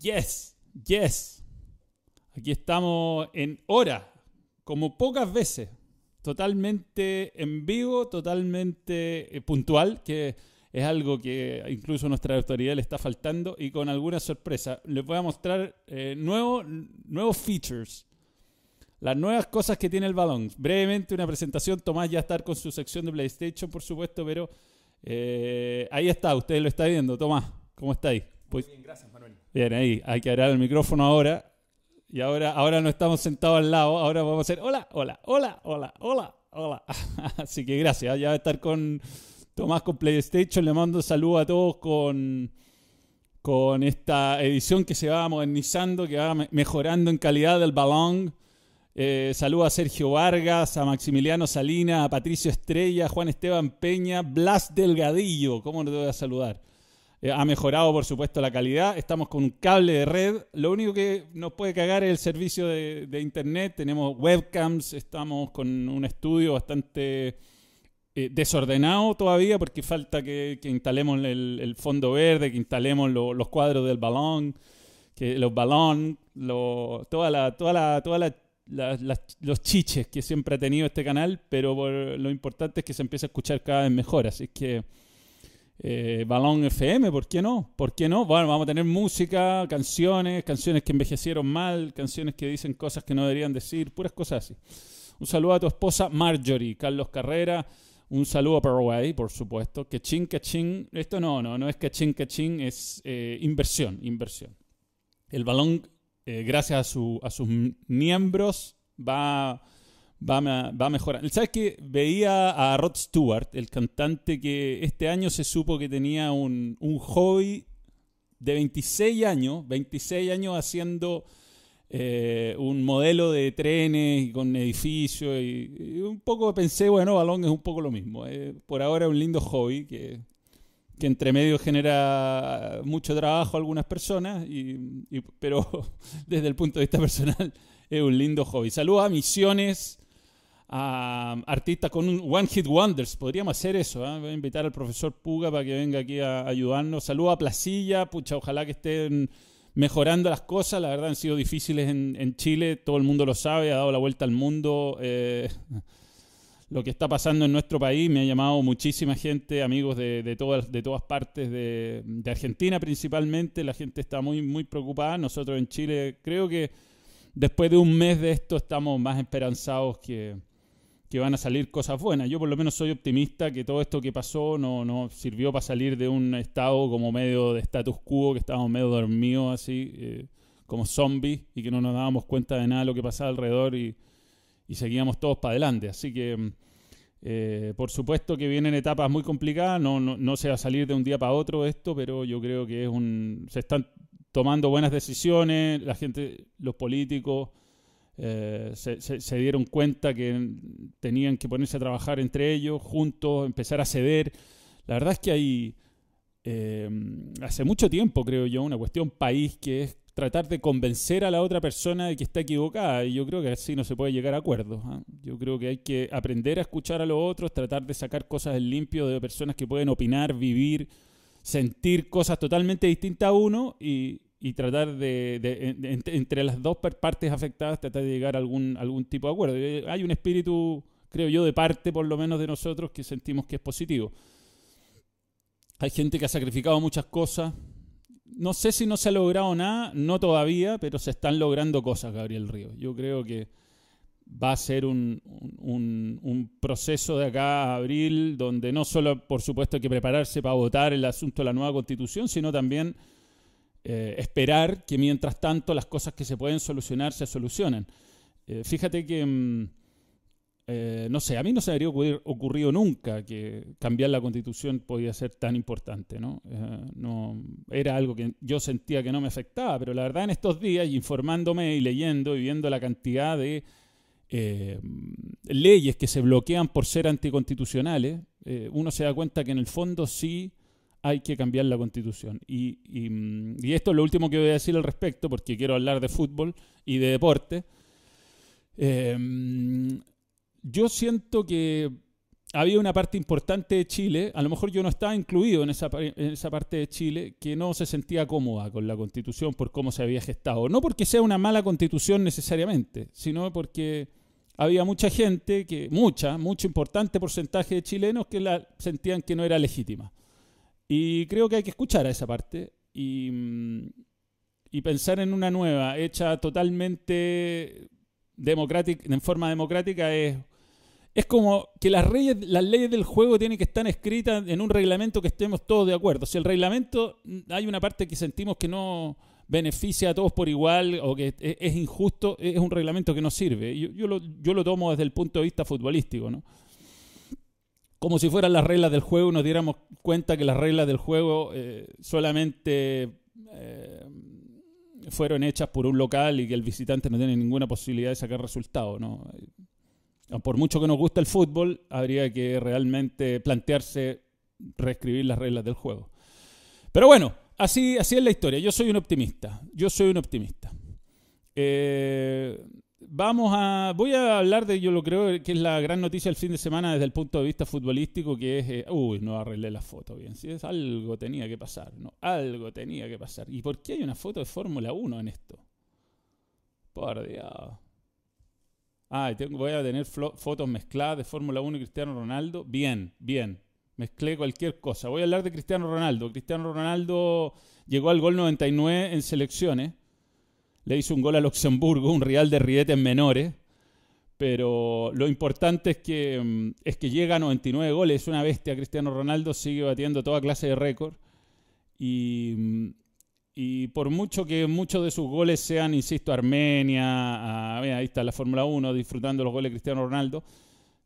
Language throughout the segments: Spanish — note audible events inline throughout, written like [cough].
Yes, yes. Aquí estamos en hora, como pocas veces. Totalmente en vivo, totalmente eh, puntual, que es algo que incluso nuestra autoridad le está faltando y con alguna sorpresa. Les voy a mostrar eh, nuevos, features. Las nuevas cosas que tiene el balón. Brevemente una presentación. Tomás ya está con su sección de PlayStation, por supuesto, pero eh, ahí está. Usted lo está viendo. Tomás, ¿cómo está ahí? Pues, bien, gracias, Manuel. Bien, ahí. Hay que abrir el micrófono ahora. Y ahora, ahora no estamos sentados al lado. Ahora vamos a hacer hola, hola, hola, hola, hola, hola. [laughs] Así que gracias. Ya va a estar con Tomás con PlayStation. Le mando un saludo a todos con, con esta edición que se va modernizando, que va mejorando en calidad del balón. Eh, saludo a Sergio Vargas, a Maximiliano Salina, a Patricio Estrella, a Juan Esteban Peña, Blas Delgadillo. ¿Cómo no te voy a saludar? Eh, ha mejorado, por supuesto, la calidad. Estamos con un cable de red. Lo único que nos puede cagar es el servicio de internet. Tenemos webcams, estamos con un estudio bastante eh, desordenado todavía porque falta que, instalemos el, fondo verde, que instalemos los cuadros del balón, que los balón, toda la, toda la, toda los chiches que siempre ha tenido este canal, pero lo importante es que se empiece a escuchar cada vez mejor. Así que eh, Balón FM, ¿por qué no? ¿Por qué no? Bueno, vamos a tener música, canciones, canciones que envejecieron mal, canciones que dicen cosas que no deberían decir, puras cosas así. Un saludo a tu esposa Marjorie, Carlos Carrera. Un saludo a Paraguay, por supuesto. Que ching, que ching. Esto no, no, no es que ching, que ching, es eh, inversión, inversión. El balón, eh, gracias a, su, a sus miembros, va, va, va a mejorar. ¿Sabes que Veía a Rod Stewart, el cantante que este año se supo que tenía un, un hobby de 26 años, 26 años haciendo eh, un modelo de trenes con edificios y, un poco pensé, bueno, balón es un poco lo mismo. Eh, por ahora es un lindo hobby que, que, entre medio genera mucho trabajo a algunas personas, y, pero [laughs] desde el punto de vista personal es un lindo hobby. Saludos a Misiones, a artistas con un One Hit Wonders. Podríamos hacer eso. ¿eh? Voy a invitar al profesor Puga para que venga aquí a ayudarnos. Saludos a Placilla, pucha, ojalá que estén mejorando las cosas. La verdad han sido difíciles en, Chile, todo el mundo lo sabe, ha dado la vuelta al mundo. Eh, [laughs] lo que está pasando en nuestro país me ha llamado muchísima gente, amigos de, todas, de todas partes de, Argentina principalmente. La gente está muy, muy preocupada. Nosotros en Chile creo que después de un mes de esto estamos más esperanzados que, que van a salir cosas buenas. Yo por lo menos soy optimista que todo esto que pasó no, no sirvió para salir de un estado como medio de status quo, que estábamos medio dormidos así, eh, como zombies, y que no nos dábamos cuenta de nada de lo que pasaba alrededor y, seguíamos todos para adelante. Así que, eh, por supuesto que vienen etapas muy complicadas, no, no, no se va a salir de un día para otro esto, pero yo creo que es un... se están tomando buenas decisiones, la gente, los políticos eh, se, dieron cuenta que tenían que ponerse a trabajar entre ellos, juntos, empezar a ceder. La verdad es que hay, eh, hace mucho tiempo, creo yo, una cuestión país que es tratar de convencer a la otra persona de que está equivocada. Y yo creo que así no se puede llegar a acuerdos. ¿ah? Yo creo que hay que aprender a escuchar a los otros, tratar de sacar cosas en limpio de personas que pueden opinar, vivir, sentir cosas totalmente distintas a uno y, y tratar de, entre las dos partes afectadas, tratar de llegar a algún, algún tipo de acuerdo. Eh, hay un espíritu, creo yo, de parte por lo menos de nosotros que sentimos que es positivo. Hay gente que ha sacrificado muchas cosas. No sé si no se ha logrado nada, no todavía, pero se están logrando cosas, Gabriel Río. Yo creo que va a ser un, un, un, proceso de acá a abril donde no solo, por supuesto, hay que prepararse para votar el asunto de la nueva constitución, sino también eh, esperar que mientras tanto las cosas que se pueden solucionar se solucionen. Eh, fíjate que, mm, eh, no sé, a mí no se me habría ocurrido nunca que cambiar la constitución podía ser tan importante, ¿no? ¿no? Era algo que yo sentía que no me afectaba, pero la verdad en estos días, informándome y leyendo y viendo la cantidad de leyes que se bloquean por ser anticonstitucionales, uno se da cuenta que en el fondo sí hay que cambiar la constitución. Y, mm, y, esto es lo último que voy a decir al respecto, porque quiero hablar de fútbol y de deporte. Em, yo siento que había una parte importante de Chile, a lo mejor yo no estaba incluido en esa, en esa parte de Chile, que no se sentía cómoda con la constitución por cómo se había gestado. No porque sea una mala constitución necesariamente, sino porque había mucha gente, que mucha, mucho importante porcentaje de chilenos que la sentían que no era legítima. Y creo que hay que escuchar a esa parte y, y pensar en una nueva, hecha totalmente democrática, en forma democrática, es es como que las, las leyes del juego tienen que estar escritas en un reglamento que estemos todos de acuerdo. Si el reglamento mm, hay una parte que sentimos que no beneficia a todos por igual o que es, injusto, es un reglamento que no sirve. Yo, lo, tomo desde el punto de vista futbolístico, ¿no? Como si fueran las reglas del juego nos diéramos cuenta que las reglas del juego eh, solamente eh, fueron hechas por un local y que el visitante no tiene ninguna posibilidad de sacar resultados, ¿no? por mucho que nos guste el fútbol, habría que realmente plantearse reescribir las reglas del juego. Pero bueno, así, así es la historia. Yo soy un optimista. Yo soy un optimista. Eh, vamos a. Voy a hablar de, yo lo creo que es la gran noticia del fin de semana desde el punto de vista futbolístico, que es. Eh, uy, no arreglé la foto bien. Si es algo tenía que pasar, ¿no? Algo tenía que pasar. ¿Y por qué hay una foto de Fórmula 1 en esto? Por Dios. Ah, voy a tener fotos mezcladas de Fórmula 1 y Cristiano Ronaldo. Bien, bien. Mezclé cualquier cosa. Voy a hablar de Cristiano Ronaldo. Cristiano Ronaldo llegó al gol 99 en selecciones. Le hizo un gol a Luxemburgo, un Real de rietes menores. Pero lo importante es que, mm, es que llega a 99 goles. Es una bestia. Cristiano Ronaldo sigue batiendo toda clase de récord. Y mm, y por mucho que muchos de sus goles sean, insisto, Armenia, ahí está la Fórmula 1 disfrutando los goles de Cristiano Ronaldo,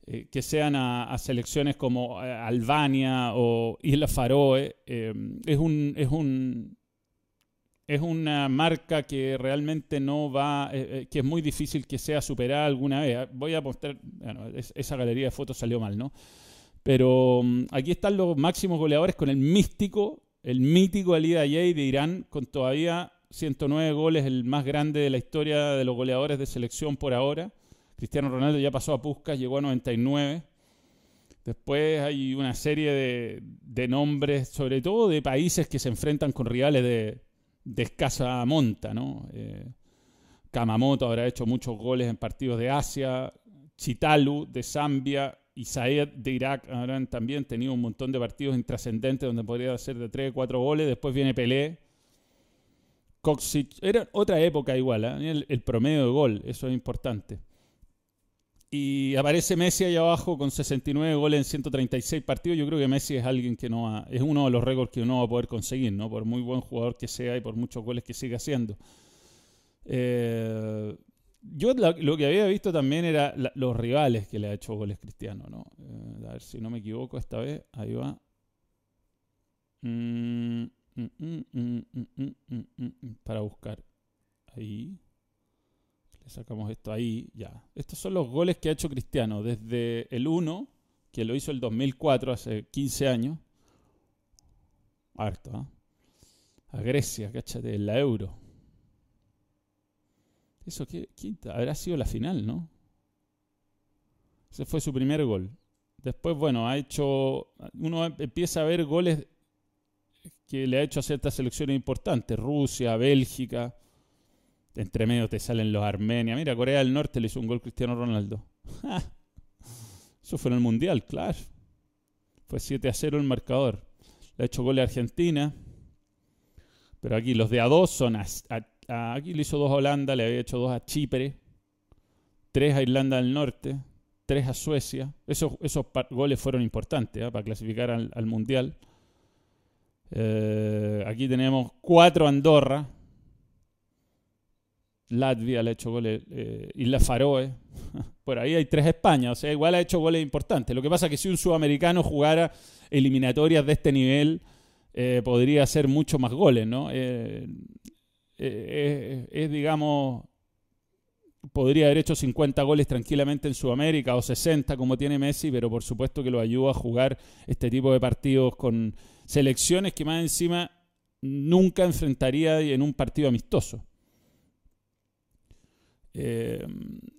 eh, que sean a, selecciones como eh, Albania o Isla Faroe, eh, es, un, es, un, es una marca que realmente no va, que es muy difícil que sea superada alguna vez. Voy a mostrar, esa galería de fotos salió mal, ¿no? Pero mm, aquí están los máximos goleadores con el místico el mítico Ali Dayei de Irán, con todavía 109 goles, el más grande de la historia de los goleadores de selección por ahora. Cristiano Ronaldo ya pasó a Puskas, llegó a 99. Después hay una serie de, nombres, sobre todo de países que se enfrentan con rivales de, escasa monta. ¿no? Eh, Kamamoto habrá hecho muchos goles en partidos de Asia. Chitalu de Zambia y de Irak habrán también tenido un montón de partidos intrascendentes donde podría hacer de 3 4 goles. Después viene Pelé. Coxic. Era otra época igual, ¿eh? el, promedio de gol, eso es importante. Y aparece Messi ahí abajo con 69 goles en 136 partidos. Yo creo que Messi es alguien que no es uno de los récords que uno va a poder conseguir, ¿no? Por muy buen jugador que sea y por muchos goles que siga haciendo. Eh, yo lo que había visto también era los rivales que le ha hecho goles Cristiano, ¿no? Eh, a ver si no me equivoco esta vez. Ahí va. Para buscar. Ahí. Sacamos esto ahí, ya. Estos son los goles que ha hecho Cristiano desde el 1, que lo hizo el 2004, hace 15 años. Harto, ¿ah? A Grecia, cáchate, en la Euro. Eso, ¿qué, habrá sido la final, no? Ese fue su primer gol. Después, bueno, ha hecho. Uno empieza a ver goles que le ha hecho a ciertas selecciones importantes: Rusia, Bélgica. Entre medio te salen los Armenia. Mira, Corea del Norte le hizo un gol Cristiano Ronaldo. [laughs] Eso fue en el Mundial, claro. Fue 7 a 0 el marcador. Le ha hecho goles a Argentina. Pero aquí los de a dos son aquí le hizo dos a Holanda, le había hecho dos a Chipre, tres a Irlanda del Norte, tres a Suecia. Esos, esos goles fueron importantes ¿eh? para clasificar al, Mundial. Eh, aquí tenemos cuatro a Andorra. Latvia le ha hecho goles. Eh, Isla Faroe. [laughs] Por ahí hay tres España. O sea, igual ha hecho goles importantes. Lo que pasa es que si un sudamericano jugara eliminatorias de este nivel, podría hacer mucho más goles, ¿no? Eh, es, digamos, podría haber hecho 50 goles tranquilamente en Sudamérica o 60 como tiene Messi, pero por supuesto que lo ayuda a jugar este tipo de partidos con selecciones que más encima nunca enfrentaría en un partido amistoso. Eh,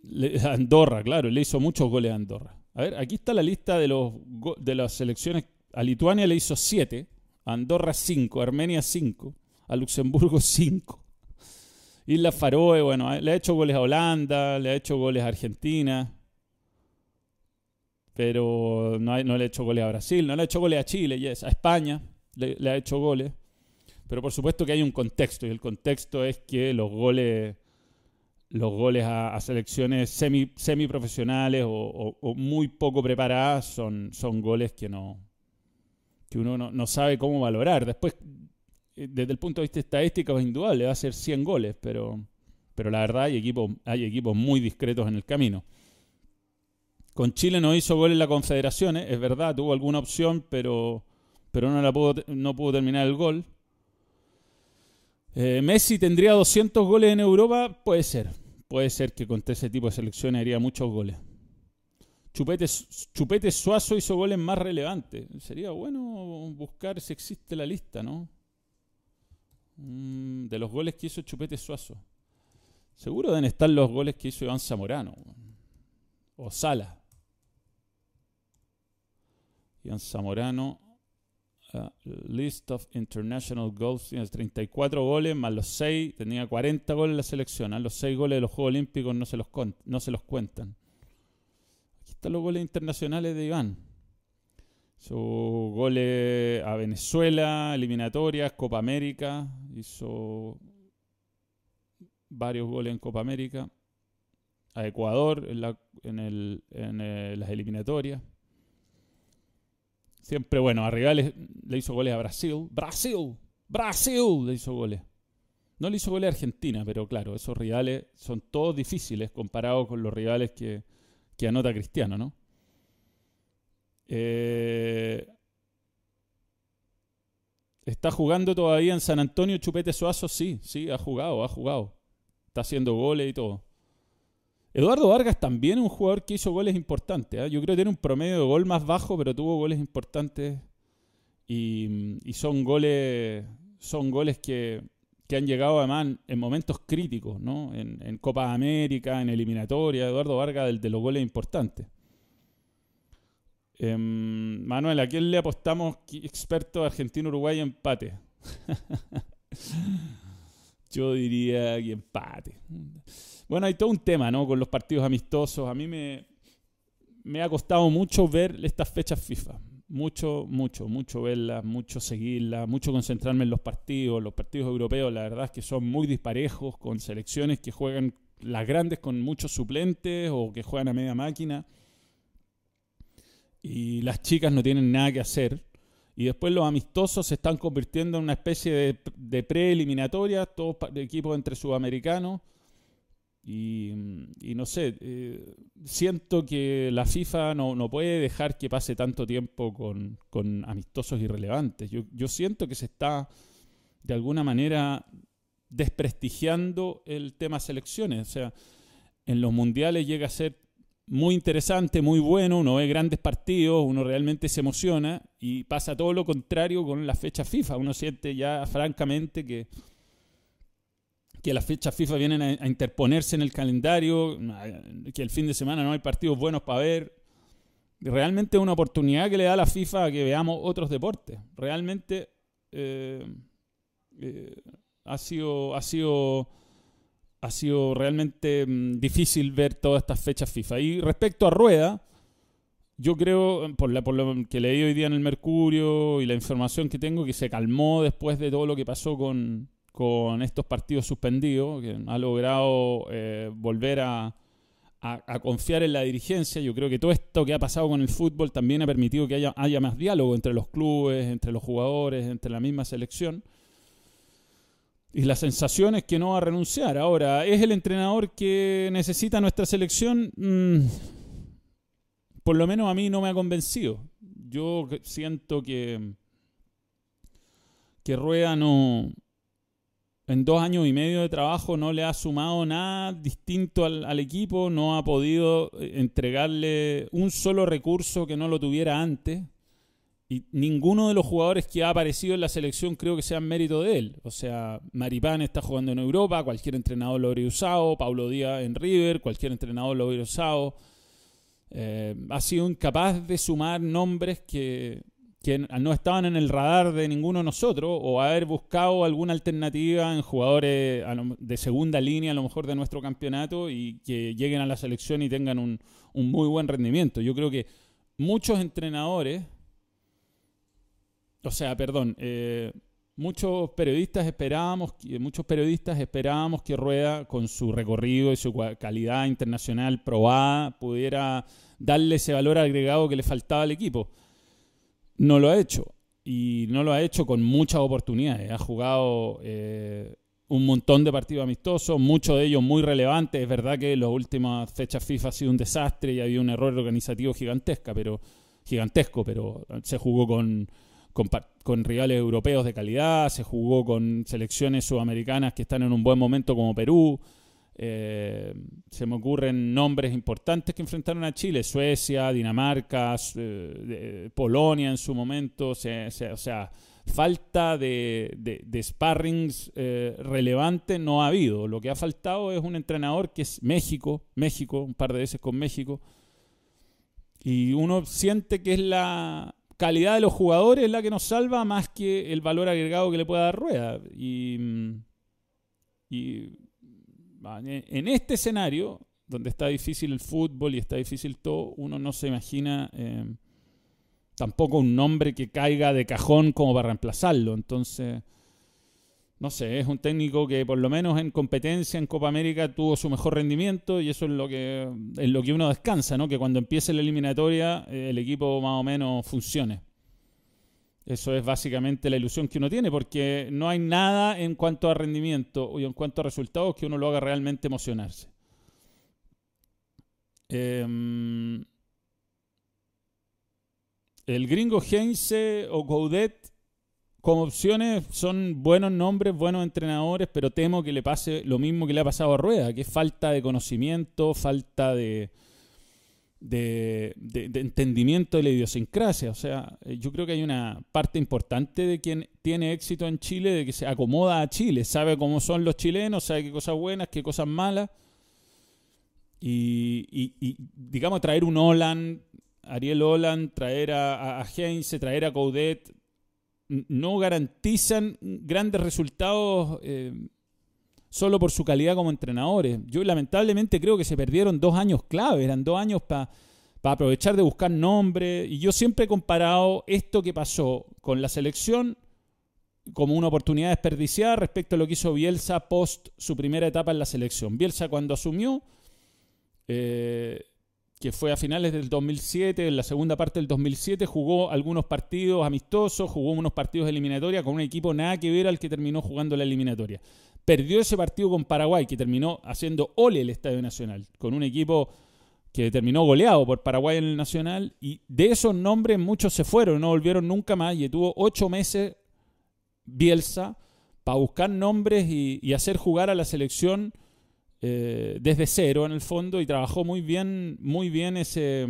[laughs] Andorra, claro, le hizo muchos goles a Andorra. A ver, aquí está la lista de, los, de las selecciones. A Lituania le hizo 7, a Andorra 5, a Armenia 5, a Luxemburgo [laughs] 5. Isla Faroe, bueno, le ha hecho goles a Holanda, le ha hecho goles a Argentina, pero no, no le ha hecho goles a Brasil, no le ha hecho goles a Chile, yes, a España le, le ha hecho goles. Pero por supuesto que hay un contexto, y el contexto es que los goles los goles a, selecciones semi, semiprofesionales o, o, muy poco preparadas son, son goles que no que uno no, sabe cómo valorar. Después, eh, desde el punto de vista estadístico, es indudable, va a ser 100 goles, pero, pero la verdad hay equipos, hay equipos muy discretos en el camino. Con Chile no hizo goles en la Confederaciones, es verdad, tuvo alguna opción, pero, pero no, la pudo, no pudo terminar el gol. Eh, Messi tendría 200 goles en Europa, puede ser. Puede ser que con ese tipo de selecciones haría muchos goles. Chupete, Chupete Suazo hizo goles más relevantes. Sería bueno buscar si existe la lista, ¿no? Mm, de los goles que hizo Chupete Suazo. Seguro deben estar los goles que hizo Iván Zamorano. O Sala. Iván Zamorano list of international goals. Tiene 34 goles más los 6. Tenía 40 goles en la selección. A los 6 goles de los Juegos Olímpicos no se los, no se los cuentan. Aquí están los goles internacionales de Iván. Sus goles a Venezuela, eliminatorias, Copa América. Hizo varios goles en Copa América. A Ecuador en eh, las eliminatorias. Siempre, bueno, a rivales le hizo goles a Brasil. Brasil, Brasil le hizo goles. No le hizo goles a Argentina, pero claro, esos rivales son todos difíciles comparados con los rivales que, anota Cristiano, ¿no? Eh, ¿Está jugando todavía en San Antonio Chupete Suazo? Sí, sí, ha jugado, ha jugado. Está haciendo goles y todo. Eduardo Vargas también es un jugador que hizo goles importantes. ¿eh? Yo creo que tiene un promedio de gol más bajo, pero tuvo goles importantes. Y, son goles. Son goles que, han llegado además en momentos críticos, ¿no? En, Copa América, en eliminatoria. Eduardo Vargas, de los goles importantes. Em, Manuel, ¿a quién le apostamos experto argentino-uruguay empate? [laughs] Yo diría que empate. Bueno, hay todo un tema, ¿no? Con los partidos amistosos. A mí me, me ha costado mucho ver estas fechas FIFA. Mucho, mucho, mucho verlas, mucho seguirlas, mucho concentrarme en los partidos. Los partidos europeos, la verdad es que son muy disparejos, con selecciones que juegan las grandes con muchos suplentes o que juegan a media máquina. Y las chicas no tienen nada que hacer. Y después los amistosos se están convirtiendo en una especie de, de preeliminatoria, todos equipos entre sudamericanos y, no sé, eh, siento que la FIFA no, puede dejar que pase tanto tiempo con, amistosos irrelevantes. Yo, yo, siento que se está de alguna manera desprestigiando el tema selecciones. O sea, en los mundiales llega a ser muy interesante, muy bueno, uno ve grandes partidos, uno realmente se emociona y pasa todo lo contrario con la fecha FIFA. Uno siente ya francamente que que las fechas FIFA vienen a, interponerse en el calendario, que el fin de semana no hay partidos buenos para ver. Realmente es una oportunidad que le da la FIFA a que veamos otros deportes. Realmente eh, eh, ha sido, ha sido, ha sido realmente mm, difícil ver todas estas fechas FIFA. Y respecto a Rueda, yo creo, por, la, por lo que leí hoy día en el Mercurio y la información que tengo, que se calmó después de todo lo que pasó con, con estos partidos suspendidos, que ha logrado eh, volver a, confiar en la dirigencia. Yo creo que todo esto que ha pasado con el fútbol también ha permitido que haya, haya más diálogo entre los clubes, entre los jugadores, entre la misma selección. Y la sensación es que no va a renunciar. Ahora, ¿es el entrenador que necesita nuestra selección? Mm, por lo menos a mí no me ha convencido. Yo siento que, que Rueda no, en dos años y medio de trabajo no le ha sumado nada distinto al, equipo, no ha podido entregarle un solo recurso que no lo tuviera antes. Y ninguno de los jugadores que ha aparecido en la selección creo que sea mérito de él. O sea, Maripán está jugando en Europa, cualquier entrenador lo habría usado, Paulo Díaz en River, cualquier entrenador lo habría usado. eh, ha sido incapaz de sumar nombres que, que no estaban en el radar de ninguno de nosotros o haber buscado alguna alternativa en jugadores de segunda línea, a lo mejor de nuestro campeonato, y que lleguen a la selección y tengan un, muy buen rendimiento. Yo creo que muchos entrenadores, o sea, perdón, eh, muchos periodistas esperábamos, muchos periodistas esperábamos que Rueda, con su recorrido y su calidad internacional probada, pudiera darle ese valor agregado que le faltaba al equipo no lo ha hecho. Y no lo ha hecho con muchas oportunidades. Ha jugado eh, un montón de partidos amistosos, muchos de ellos muy relevantes. Es verdad que las últimas fechas FIFA ha sido un desastre y había un error organizativo gigantesca, pero, gigantesco, pero se jugó con, con, rivales europeos de calidad, se jugó con selecciones sudamericanas que están en un buen momento como Perú. Eh, se me ocurren nombres importantes que enfrentaron a Chile, Suecia, Dinamarca, eh, Polonia en su momento, o sea, falta de, de, sparrings eh, relevante no ha habido. Lo que ha faltado es un entrenador que es México, México, un par de veces con México, y uno siente que es la calidad de los jugadores la que nos salva más que el valor agregado que le pueda dar Rueda. Y, y en este escenario, donde está difícil el fútbol y está difícil todo, uno no se imagina eh, tampoco un nombre que caiga de cajón como para reemplazarlo. Entonces, no sé, es un técnico que por lo menos en competencia en Copa América tuvo su mejor rendimiento y eso es lo que, es lo que uno descansa, ¿no? Que cuando empiece la eliminatoria eh, el equipo más o menos funcione. Eso es básicamente la ilusión que uno tiene, porque no hay nada en cuanto a rendimiento o en cuanto a resultados que uno lo haga realmente emocionarse. Em, el gringo Heinze o Goudet como opciones son buenos nombres, buenos entrenadores, pero temo que le pase lo mismo que le ha pasado a Rueda, que es falta de conocimiento, falta de, de, entendimiento de la idiosincrasia. O sea, yo creo que hay una parte importante de quien tiene éxito en Chile, de que se acomoda a Chile, sabe cómo son los chilenos, sabe qué cosas buenas, qué cosas malas. Y, digamos, traer un Holland, Ariel Holland, traer a, a Heinze, traer a Coudet, no garantizan grandes resultados eh, solo por su calidad como entrenadores. Yo lamentablemente creo que se perdieron dos años clave, eran dos años para aprovechar de buscar nombre. Y yo siempre he comparado esto que pasó con la selección como una oportunidad desperdiciada respecto a lo que hizo Bielsa post su primera etapa en la selección. Bielsa cuando asumió, eh, que fue a finales del 2007, en la segunda parte del 2007, jugó algunos partidos amistosos, jugó unos partidos de eliminatoria con un equipo nada que ver al que terminó jugando la eliminatoria. Perdió ese partido con Paraguay, que terminó haciendo ole el Estadio Nacional, con un equipo que terminó goleado por Paraguay en el Nacional, y de esos nombres muchos se fueron, no volvieron nunca más, y tuvo ocho meses Bielsa para buscar nombres y, hacer jugar a la selección eh, desde cero en el fondo, y trabajó muy bien, muy bien ese,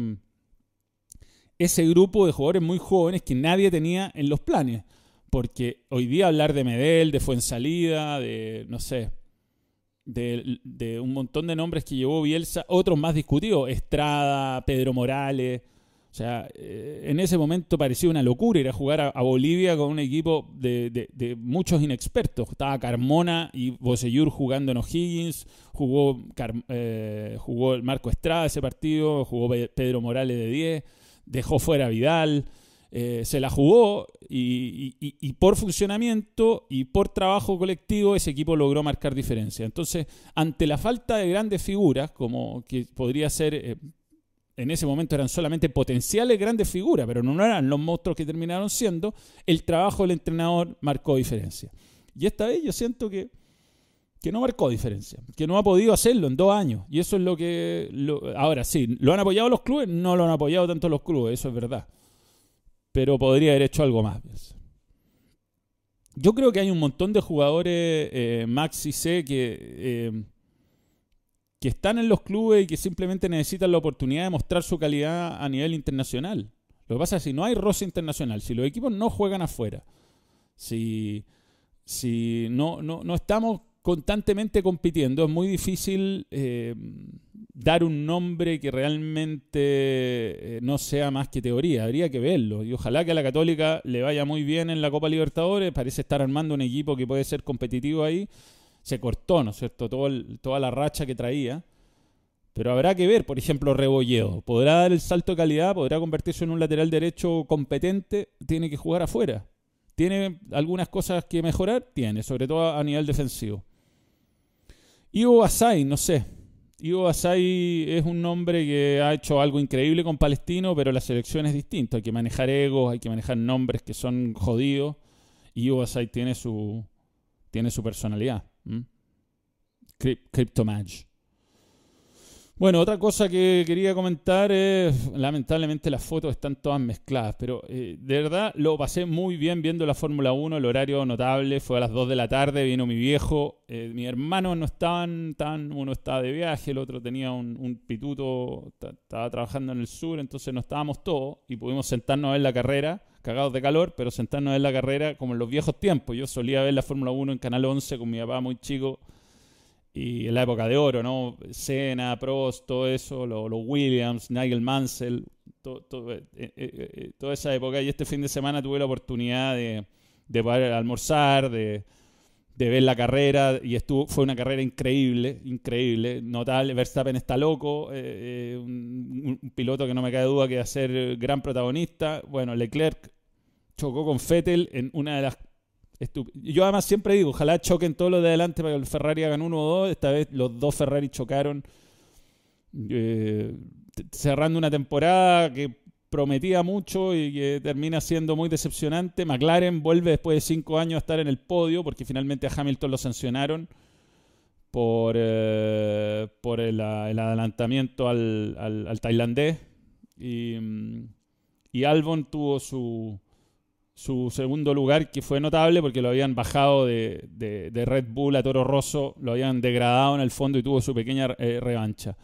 ese grupo de jugadores muy jóvenes que nadie tenía en los planes. Porque hoy día hablar de Medel, de Fuensalida, de, no sé, de, un montón de nombres que llevó Bielsa, otros más discutidos, Estrada, Pedro Morales, o sea, eh, en ese momento parecía una locura ir a jugar a, Bolivia con un equipo de, muchos inexpertos. Estaba Carmona y Bosellur jugando en O'Higgins, jugó, eh, jugó Marco Estrada ese partido, jugó Pedro Morales de 10, dejó fuera a Vidal. Eh, se la jugó y, por funcionamiento y por trabajo colectivo ese equipo logró marcar diferencia. Entonces, ante la falta de grandes figuras, como que podría ser, en ese momento eran solamente potenciales grandes figuras, pero no eran los monstruos que terminaron siendo, el trabajo del entrenador marcó diferencia. Y esta vez yo siento que, que no marcó diferencia, que no ha podido hacerlo en dos años. Y eso es lo que... ahora sí, ¿lo han apoyado los clubes? No lo han apoyado tanto los clubes, eso es verdad pero podría haber hecho algo más. Yo creo que hay un montón de jugadores, eh, Max y C, que, eh, que están en los clubes y que simplemente necesitan la oportunidad de mostrar su calidad a nivel internacional. Lo que pasa es que si no hay roce internacional, si los equipos no juegan afuera, si, si no, no, no estamos constantemente compitiendo, es muy difícil eh, dar un nombre que realmente eh, no sea más que teoría. Habría que verlo. Y ojalá que a la Católica le vaya muy bien en la Copa Libertadores. Parece estar armando un equipo que puede ser competitivo ahí. Se cortó, ¿no es cierto? toda la racha que traía. Pero habrá que ver, por ejemplo, Rebolledo. ¿Podrá dar el salto de calidad? ¿Podrá convertirse en un lateral derecho competente? Tiene que jugar afuera. ¿Tiene algunas cosas que mejorar? Tiene, sobre todo a nivel defensivo. Ivo Asai, no sé. Ivo Asai es un nombre que ha hecho algo increíble con Palestino, pero la selección es distinta. Hay que manejar egos, hay que manejar nombres que son jodidos. Ivo Asai tiene su, tiene su personalidad. Cryptomage. Bueno, otra cosa que quería comentar es, lamentablemente las fotos están todas mezcladas, pero eh, de verdad lo pasé muy bien viendo la Fórmula 1, el horario notable, fue a las 2 de la tarde, vino mi viejo, eh, mis hermanos no estaban tan, uno estaba de viaje, el otro tenía un, pituto, estaba trabajando en el sur, entonces no estábamos todos y pudimos sentarnos a ver la carrera, cagados de calor, pero sentarnos ver la carrera como en los viejos tiempos. Yo solía ver la Fórmula 1 en Canal 11 con mi papá muy chico y en la época de oro, ¿no? Senna, Prost, todo eso, los Williams, Nigel Mansell, eh, eh, eh, toda esa época. Y este fin de semana tuve la oportunidad de, poder almorzar, de, ver la carrera, y estuvo, fue una carrera increíble, increíble, notable. Verstappen está loco, un, un, piloto que no me cae duda que va a ser gran protagonista. Bueno, Leclerc chocó con Vettel en una de las yo además siempre digo, ojalá choquen todos los de adelante para que el Ferrari hagan uno o dos. Esta vez los dos Ferrari chocaron eh, cerrando una temporada que prometía mucho y que termina siendo muy decepcionante. McLaren vuelve después de cinco años a estar en el podio porque finalmente a Hamilton lo sancionaron por, eh, por el, adelantamiento al, tailandés. Y, mm, y Albon tuvo su, su segundo lugar, que fue notable porque lo habían bajado de, Red Bull a Toro Rosso, lo habían degradado en el fondo y tuvo su pequeña eh, revancha.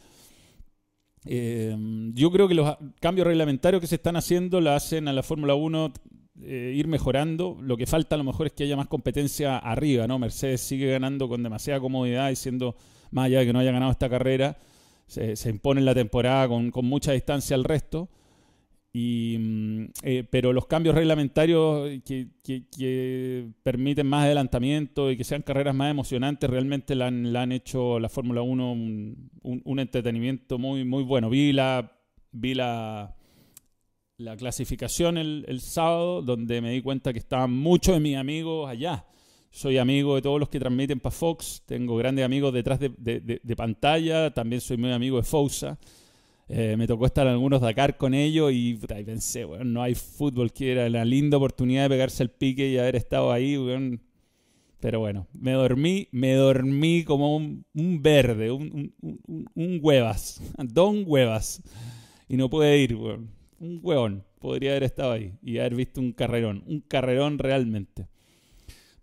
Eh, yo creo que los cambios reglamentarios que se están haciendo la hacen a la Fórmula 1 eh, ir mejorando. Lo que falta a lo mejor es que haya más competencia arriba, ¿no? Mercedes sigue ganando con demasiada comodidad y siendo, más allá de que no haya ganado esta carrera, se, impone en la temporada con, con mucha distancia al resto. Y, mm, eh, pero los cambios reglamentarios que, permiten más adelantamiento y que sean carreras más emocionantes realmente la han, hecho la Fórmula 1 un, entretenimiento muy, muy bueno. Vi la, vi la, la clasificación el, sábado donde me di cuenta que estaban muchos de mis amigos allá. Soy amigo de todos los que transmiten para Fox, tengo grandes amigos detrás de, de pantalla, también soy muy amigo de Fousa. Eh, me tocó estar en algunos Dakar con ellos y, pensé, bueno, no hay fútbol, que era la linda oportunidad de pegarse el pique y haber estado ahí, Pero bueno, me dormí, me dormí como un, verde, un, huevas, [laughs] don huevas. Y no pude ir, Un huevón. Podría haber estado ahí y haber visto un carrerón. Un carrerón realmente.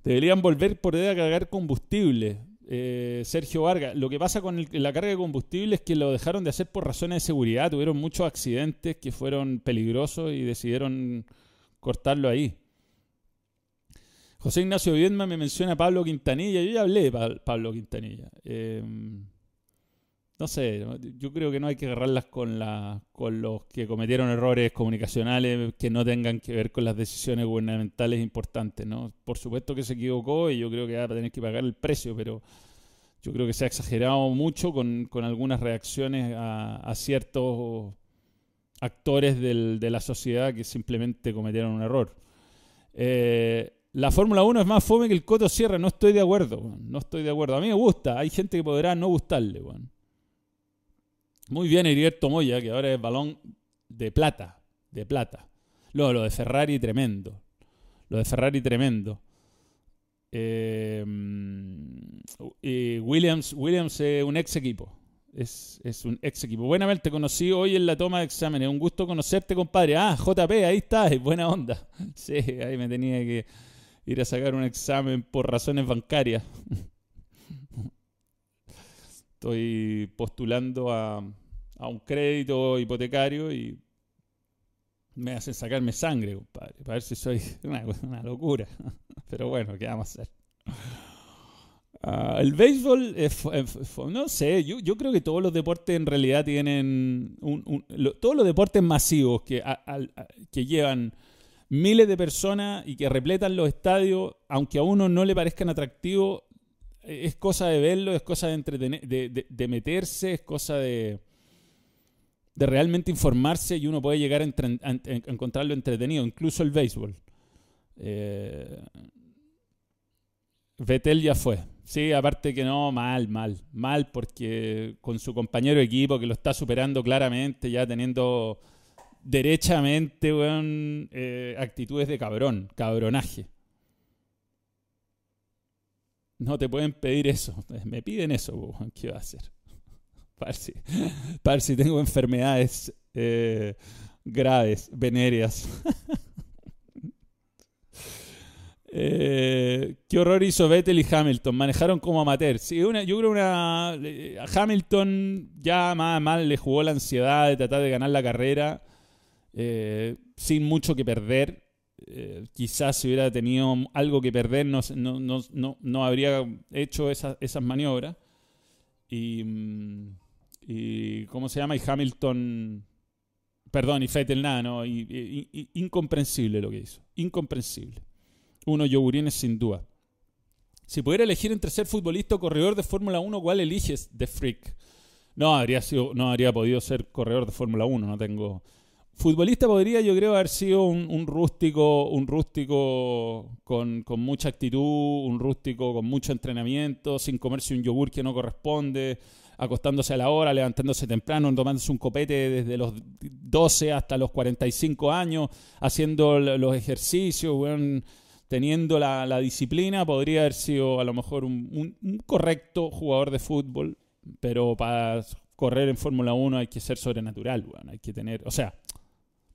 Deberían volver por idea a cargar combustible. Eh, Sergio Vargas. Lo que pasa con la carga de combustible es que lo dejaron de hacer por razones de seguridad. Tuvieron muchos accidentes que fueron peligrosos y decidieron cortarlo ahí. José Ignacio Viedma me menciona a Pablo Quintanilla. Yo ya hablé de Pablo Quintanilla. Eh, no sé, yo creo que no hay que agarrarlas con, la, con los que cometieron errores comunicacionales que no tengan que ver con las decisiones gubernamentales importantes, ¿no? Por supuesto que se equivocó y yo creo que va a tener que pagar el precio, pero yo creo que se ha exagerado mucho con, algunas reacciones a, ciertos actores de la sociedad que simplemente cometieron un error. Eh, la Fórmula 1 es más fome que el Coto Sierra, no estoy de acuerdo, no estoy de acuerdo. A mí me gusta, hay gente que podrá no gustarle, bueno. Muy bien Heriberto Moya, que ahora es balón de plata, de plata. Luego lo de Ferrari tremendo. Lo de Ferrari tremendo. Eh, y Williams, Williams es un ex equipo. Es, un ex equipo. Buenamente te conocí hoy en la toma de exámenes. Un gusto conocerte, compadre. Ah, JP, ahí está, buena onda. [laughs] Sí, ahí me tenía que ir a sacar un examen por razones bancarias. [laughs] Estoy postulando a, un crédito hipotecario y me hacen sacarme sangre, compadre, para ver si soy [laughs] una, locura. [laughs] Pero bueno, ¿qué vamos a hacer? Ah, el béisbol, no sé, yo, creo que todos los deportes en realidad tienen, todos los deportes masivos que, que llevan miles de personas y que repletan los estadios, aunque a uno no le parezcan atractivos, es cosa de verlo, es cosa de, entretener, de, meterse, es cosa de, de realmente informarse y uno puede llegar a, encontrarlo entretenido, incluso el béisbol. Eh, Vettel ya fue. Sí, aparte que no, mal, mal, mal, porque con su compañero de equipo que lo está superando claramente, ya teniendo derechamente, eh, actitudes de cabrón, cabronaje. No te pueden pedir eso. Me piden eso, ¿qué va a hacer? [laughs] Para [laughs] si, tengo enfermedades eh, graves, venéreas. [laughs] Eh, qué horror hizo Vettel y Hamilton. Manejaron como amateur. Sí, yo creo una. Eh, Hamilton ya más mal le jugó la ansiedad de tratar de ganar la carrera eh, sin mucho que perder. Quizás si hubiera tenido algo que perder no, no, habría hecho esas maniobras. Y, mm. ¿Cómo se llama? Y Hamilton. Perdón, y Vettel nada, ¿no? incomprensible lo que hizo. Incomprensible unos yogurines sin duda. Si pudiera elegir entre ser futbolista o corredor de Fórmula 1, ¿cuál eliges? The Freak. No, habría sido, no habría podido ser corredor de Fórmula 1, no tengo... Futbolista podría, yo creo, haber sido un, rústico, un rústico con, mucha actitud, un rústico con mucho entrenamiento, sin comerse un yogur que no corresponde, acostándose a la hora, levantándose temprano, tomándose un copete desde los 12 hasta los 45 años, haciendo los ejercicios, teniendo la, disciplina, podría haber sido a lo mejor un, correcto jugador de fútbol, pero para correr en Fórmula 1 hay que ser sobrenatural, hay que tener, o sea,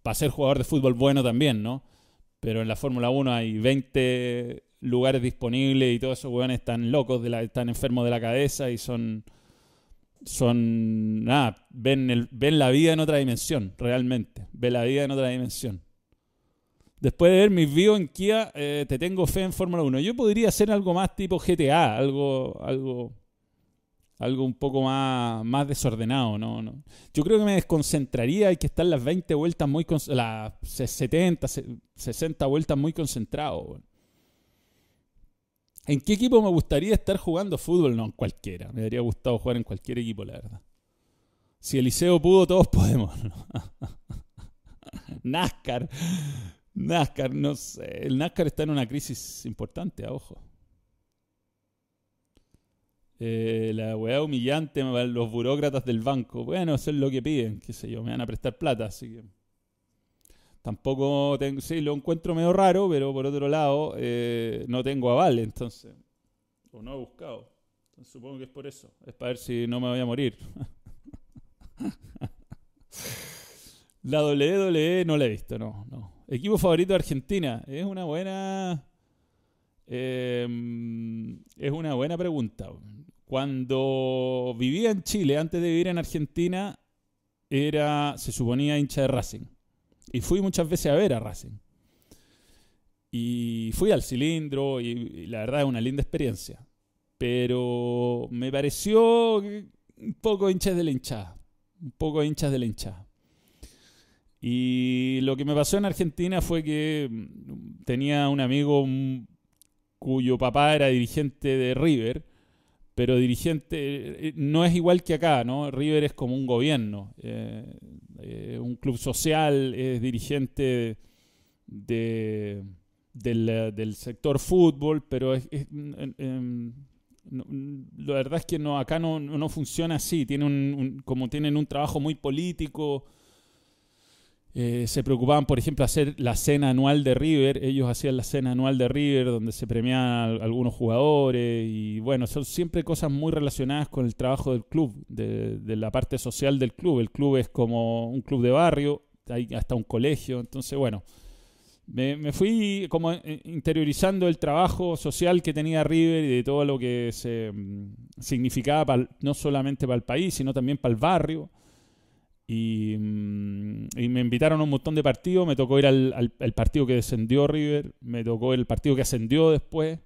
para ser jugador de fútbol bueno también, ¿no? Pero en la Fórmula 1 hay 20 lugares disponibles y todos esos weones están locos, de la, están enfermos de la cabeza y son son nada, ven, ven la vida en otra dimensión, realmente, ven la vida en otra dimensión. Después de ver mis videos en Kia, eh, te tengo fe en Fórmula 1. Yo podría hacer algo más tipo GTA, algo, algo, algo un poco más, más desordenado, ¿no? ¿no? Yo creo que me desconcentraría, hay que estar las 20 vueltas muy, las 70, 60 vueltas muy concentrado. ¿En qué equipo me gustaría estar jugando fútbol? No, en cualquiera. Me habría gustado jugar en cualquier equipo, la verdad. Si Eliseo pudo, todos podemos. [laughs] NASCAR. NASCAR, no sé. El NASCAR está en una crisis importante, a ojo. Eh, la weá humillante los burócratas del banco. Bueno, eso es lo que piden, qué sé yo, me van a prestar plata, así que. Tampoco tengo, sí, lo encuentro medio raro, pero por otro lado, eh, no tengo aval, entonces. O no he buscado. Supongo que es por eso. Es para ver si no me voy a morir. [laughs] la WWE no la he visto, no, no. Equipo favorito de Argentina. Es una buena. Em, es una buena pregunta. Cuando vivía en Chile, antes de vivir en Argentina, era, se suponía hincha de Racing. Y fui muchas veces a ver a Racing. Y fui al cilindro y, la verdad es una linda experiencia. Pero me pareció un poco hinchas de la hinchada. Un poco hinchas de la hinchada. Y lo que me pasó en Argentina fue que mm, tenía un amigo mm, cuyo papá era dirigente de River, pero dirigente eh, no es igual que acá, ¿no? River es como un gobierno, eh, eh, un club social, es dirigente de, del, sector fútbol, pero es, la verdad es que no, acá no, no funciona así, tiene un, como tienen un trabajo muy político, eh, se preocupaban, por ejemplo, hacer la cena anual de River. Ellos hacían la cena anual de River, donde se premiaban algunos jugadores. Y bueno, son siempre cosas muy relacionadas con el trabajo del club, de, la parte social del club. El club es como un club de barrio, hay hasta un colegio. Entonces, bueno, me, fui como eh, interiorizando el trabajo social que tenía River y de todo lo que se mm, significaba no solamente para el país, sino también para el barrio. Mm, y, me invitaron a un montón de partidos. Me tocó ir al, partido que descendió River. Me tocó el partido que ascendió después.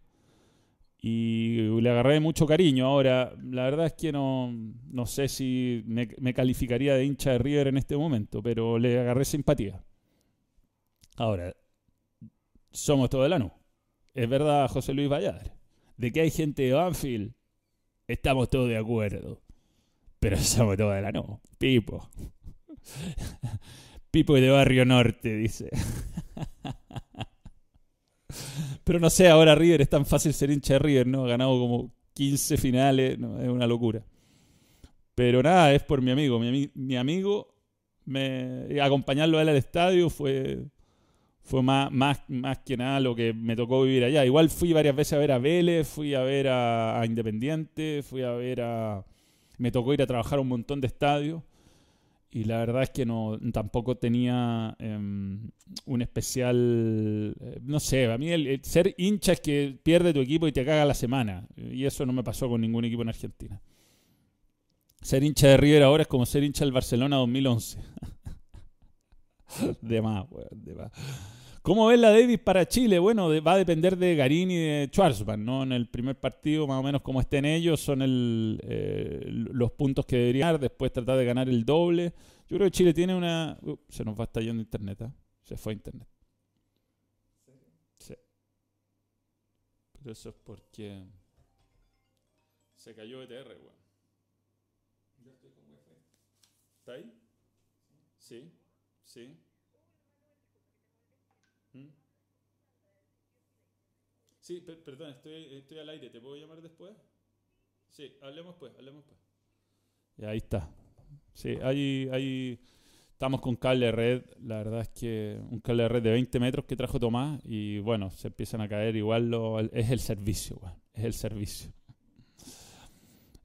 y le agarré mucho cariño. Ahora, la verdad es que no, no sé si me, calificaría de hincha de River en este momento, pero le agarré simpatía. Ahora, somos todo de la Es verdad, José Luis Valladares. De que hay gente de Banfield, estamos todos de acuerdo. Pero somos todos de la no. Pipo. Pipo de Barrio Norte, dice. Pero no sé, ahora River es tan fácil ser hincha de River, ¿no? Ha ganado como 15 finales, es una locura. Pero nada, es por mi amigo. Mi, mi amigo, me, acompañarlo a él al estadio fue, fue más, más, más que nada lo que me tocó vivir allá. Igual fui varias veces a ver a Vélez, fui a ver a, a Independiente, fui a ver a... Me tocó ir a trabajar a un montón de estadios y la verdad es que no tampoco tenía em, un especial eh, no sé a mí el, ser hincha es que pierde tu equipo y te caga la semana y eso no me pasó con ningún equipo en Argentina ser hincha de River ahora es como ser hincha del Barcelona 2011 [laughs] de más, de más. ¿Cómo ves la Davis para Chile? Bueno, va a depender de Garín y de Schwarzman, ¿no? En el primer partido, más o menos como estén ellos, son eh, los puntos que deberían dar, después tratar de ganar el doble. Yo creo que Chile tiene una... Uh, se nos va estallando internet, ¿eh? Se fue internet. Sí. Pero eso es porque... Se cayó ETR, weón. ¿Está ahí? Sí, sí. Sí, perdón, estoy, estoy al aire. ¿Te puedo llamar después? Sí, hablemos pues, hablemos pues. Y ahí está. Sí, ahí, ahí estamos con cable red. La verdad es que un cable de red de 20 metros que trajo Tomás y bueno, se empiezan a caer. Igual lo, es el servicio, es el servicio.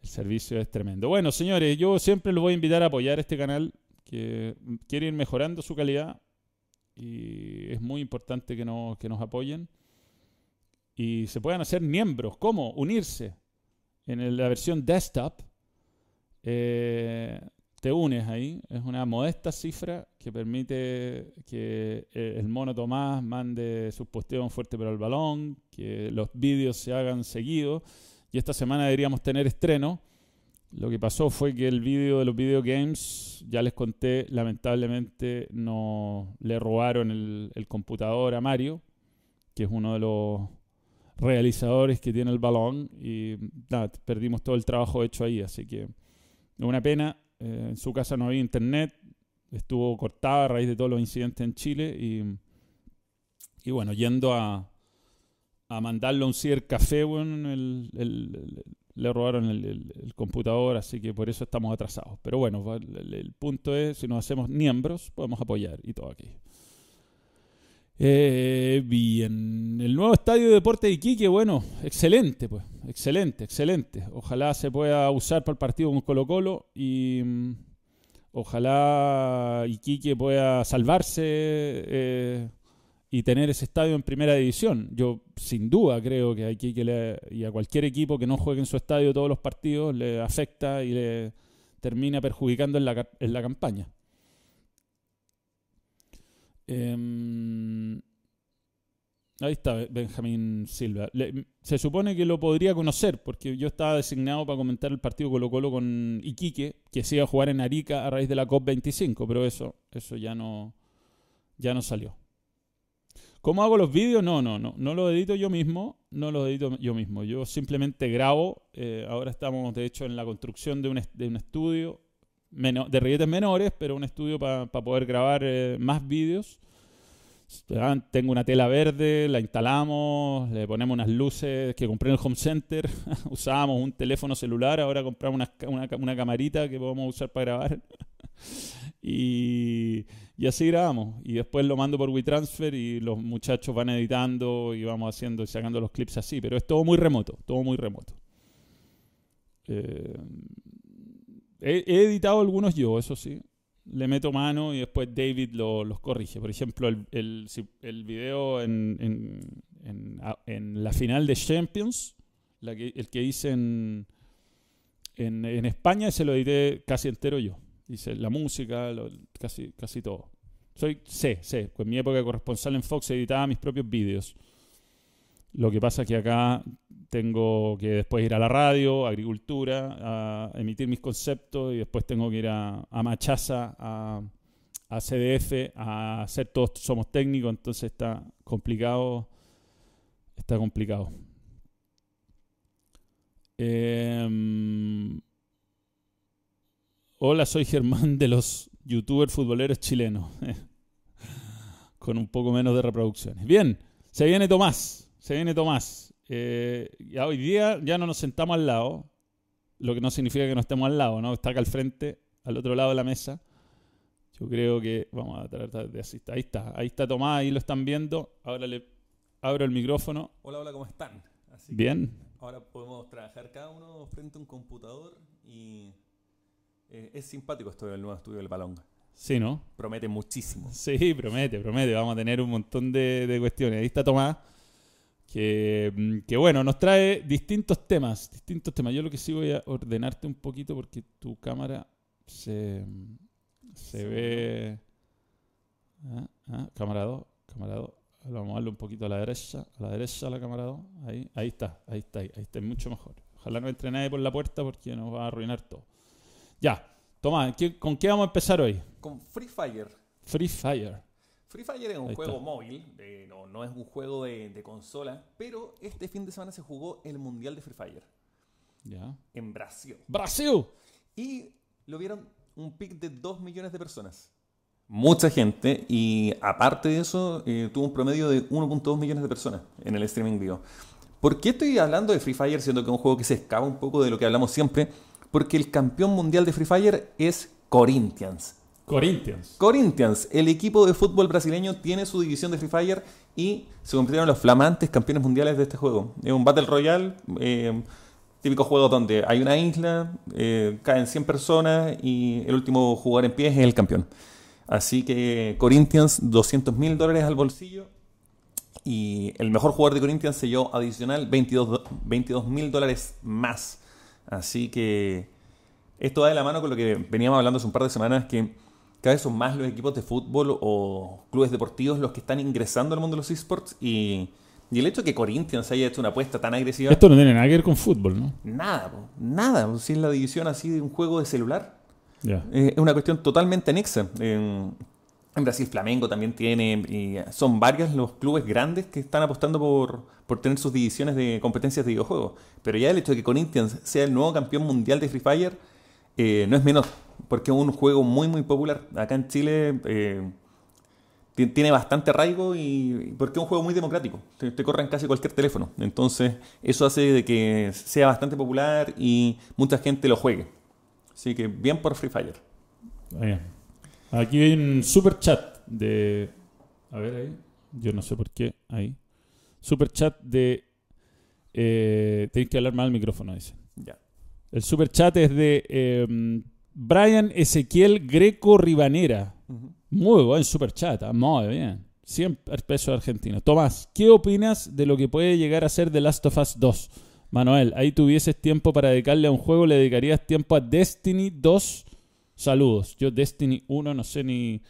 El servicio es tremendo. Bueno, señores, yo siempre los voy a invitar a apoyar este canal que quiere ir mejorando su calidad y es muy importante que, que nos apoyen y se puedan hacer miembros. ¿Cómo? Unirse. En la versión desktop eh, te unes ahí. Es una modesta cifra que permite que eh, el mono Tomás mande sus posteos fuerte pero al balón, que los vídeos se hagan seguidos. Y esta semana deberíamos tener estreno. Lo que pasó fue que el vídeo de los video games, ya les conté, lamentablemente no le robaron el, el computador a Mario, que es uno de los realizadores que tiene el balón y nada, perdimos todo el trabajo hecho ahí, así que una pena. Eh, en su casa no había internet, estuvo cortada a raíz de todos los incidentes en Chile y, y bueno, yendo a, a mandarlo a un cibercafé, bueno, el, le robaron el, computador, así que por eso estamos atrasados. Pero bueno, el, punto es, si nos hacemos miembros, podemos apoyar y todo aquí. Eh, bien, el nuevo estadio de deporte de Iquique, bueno, excelente, pues, excelente, excelente. Ojalá se pueda usar para el partido con Colo Colo y mm, ojalá Iquique pueda salvarse eh, y tener ese estadio en primera división. Yo sin duda creo que a Iquique le, y a cualquier equipo que no juegue en su estadio todos los partidos le afecta y le termina perjudicando en la, en la campaña. Em, ahí está Benjamín Silva. se supone que lo podría conocer porque yo estaba designado para comentar el partido Colo Colo con Iquique, que se iba a jugar en Arica a raíz de la COP25, pero eso, eso ya no, ya no salió. ¿Cómo hago los vídeos? No, no, no. No los edito yo mismo. No los edito yo mismo. Yo simplemente grabo. Eh, ahora estamos, de hecho, en la construcción de un, de un estudio de rilletes menores, pero un estudio para poder grabar eh, más vídeos. Tengo una tela verde, la instalamos, le ponemos unas luces que compré en el home center. [laughs] Usábamos un teléfono celular, ahora compramos una, una, camarita que podemos usar para grabar. [laughs] y, y, así grabamos. Y después lo mando por WeTransfer y los muchachos van editando y vamos haciendo y sacando los clips así. Pero es todo muy remoto, todo muy remoto. Eh, He, editado algunos yo, eso sí. Le meto mano y después David los corrige. Por ejemplo, el, video en, la final de Champions, el que hice en, en, España, se lo edité casi entero yo. Hice la música, casi, casi todo. Soy, sé, sé. En mi época de corresponsal en Fox editaba mis propios vídeos. Lo que pasa es que acá tengo que después ir a la radio, agricultura, a emitir mis conceptos y después tengo que ir a, a Machaza, a, a CDF, a hacer todos somos técnicos, entonces está complicado. Está complicado. Em, hola, soy Germán de los youtubers futboleros chilenos. [laughs] Con un poco menos de reproducciones. Bien, se viene Tomás. Se viene Tomás. Eh, ya hoy día ya no nos sentamos al lado. Lo que no significa que no estemos al lado, ¿no? Está acá al frente, al otro lado de la mesa. Yo creo que vamos a tratar de asistir. Ahí está, ahí está Tomás, ahí lo están viendo. Ahora le abro el micrófono. Hola, hola, ¿cómo están? Así Bien. Ahora podemos trabajar cada uno frente a un computador y eh, es simpático esto del nuevo estudio del balón. Sí, ¿no? Promete muchísimo. Sí, promete, promete. Vamos a tener un montón de, cuestiones. Ahí está Tomás, que, mm, que, bueno, nos trae distintos temas. Distintos temas. Yo lo que sí voy a ordenarte un poquito porque tu cámara se, se ve. Ah, ah, cámara 2, cámara 2. Vamos a darle un poquito a la derecha, a la derecha la cámara 2. Ahí, ahí está, ahí está, ahí, está, mucho mejor. Ojalá no entre nadie por la puerta porque nos va a arruinar todo. Ya, Tomás, ¿con qué vamos a empezar hoy? Con Free Fire. Free Fire. Free Fire es un juego móvil, no, no, es un juego de, de, consola, pero este fin de semana se jugó el Mundial de Free Fire. Ya. En Brasil. ¡Brasil! Y lo vieron un pic de 2 millones de personas. Mucha gente y aparte de eso eh, tuvo un promedio de 1.2 millones de personas en el streaming video. ¿Por qué estoy hablando de Free Fire siendo que es un juego que se escapa un poco de lo que hablamos siempre? Porque el campeón mundial de Free Fire es Corinthians. Corinthians. Corinthians, el equipo de fútbol brasileño tiene su división de Free Fire y se convirtieron los flamantes campeones mundiales de este juego. Es un Battle Royale, eh, Típico juego donde hay una isla, eh, caen 100 personas y el último jugador en pie es el campeón. Así que Corinthians, 200 mil dólares al bolsillo. Y el mejor jugador de Corinthians selló adicional 22 mil dólares más. Así que esto va de la mano con lo que veníamos hablando hace un par de semanas, que cada vez son más los equipos de fútbol o clubes deportivos los que están ingresando al mundo de los esports y y el hecho de que Corinthians haya hecho una apuesta tan agresiva. Esto no tiene nada que ver con fútbol, ¿no? Nada, nada. Si es la división así de un juego de celular. Eh, es una cuestión totalmente anexa. En, Brasil Flamengo también tiene, y son varios los clubes grandes que están apostando por, por tener sus divisiones de competencias de videojuegos. Pero ya el hecho de que Corinthians sea el nuevo campeón mundial de Free Fire eh, no es menor, porque es un juego muy, muy popular. Acá en Chile eh, tiene bastante arraigo y porque es un juego muy democrático. Te, corre en casi cualquier teléfono. Entonces, eso hace de que sea bastante popular y mucha gente lo juegue. Así que bien por Free Fire. Aquí hay un super chat de. A ver ahí. Yo no sé por qué. Ahí. Super chat de. Eh, tenéis que hablar más al micrófono, dice. Ya. El super chat es de eh, Brian Ezequiel Greco Ribanera. Muy buen super chat, muy bien. 100 pesos argentinos. Tomás, ¿qué opinas de lo que puede llegar a ser The Last of Us 2? Manuel, ahí tuvieses tiempo para dedicarle a un juego, ¿le dedicarías tiempo a Destiny 2? Saludos. Yo Destiny 1 no sé ni,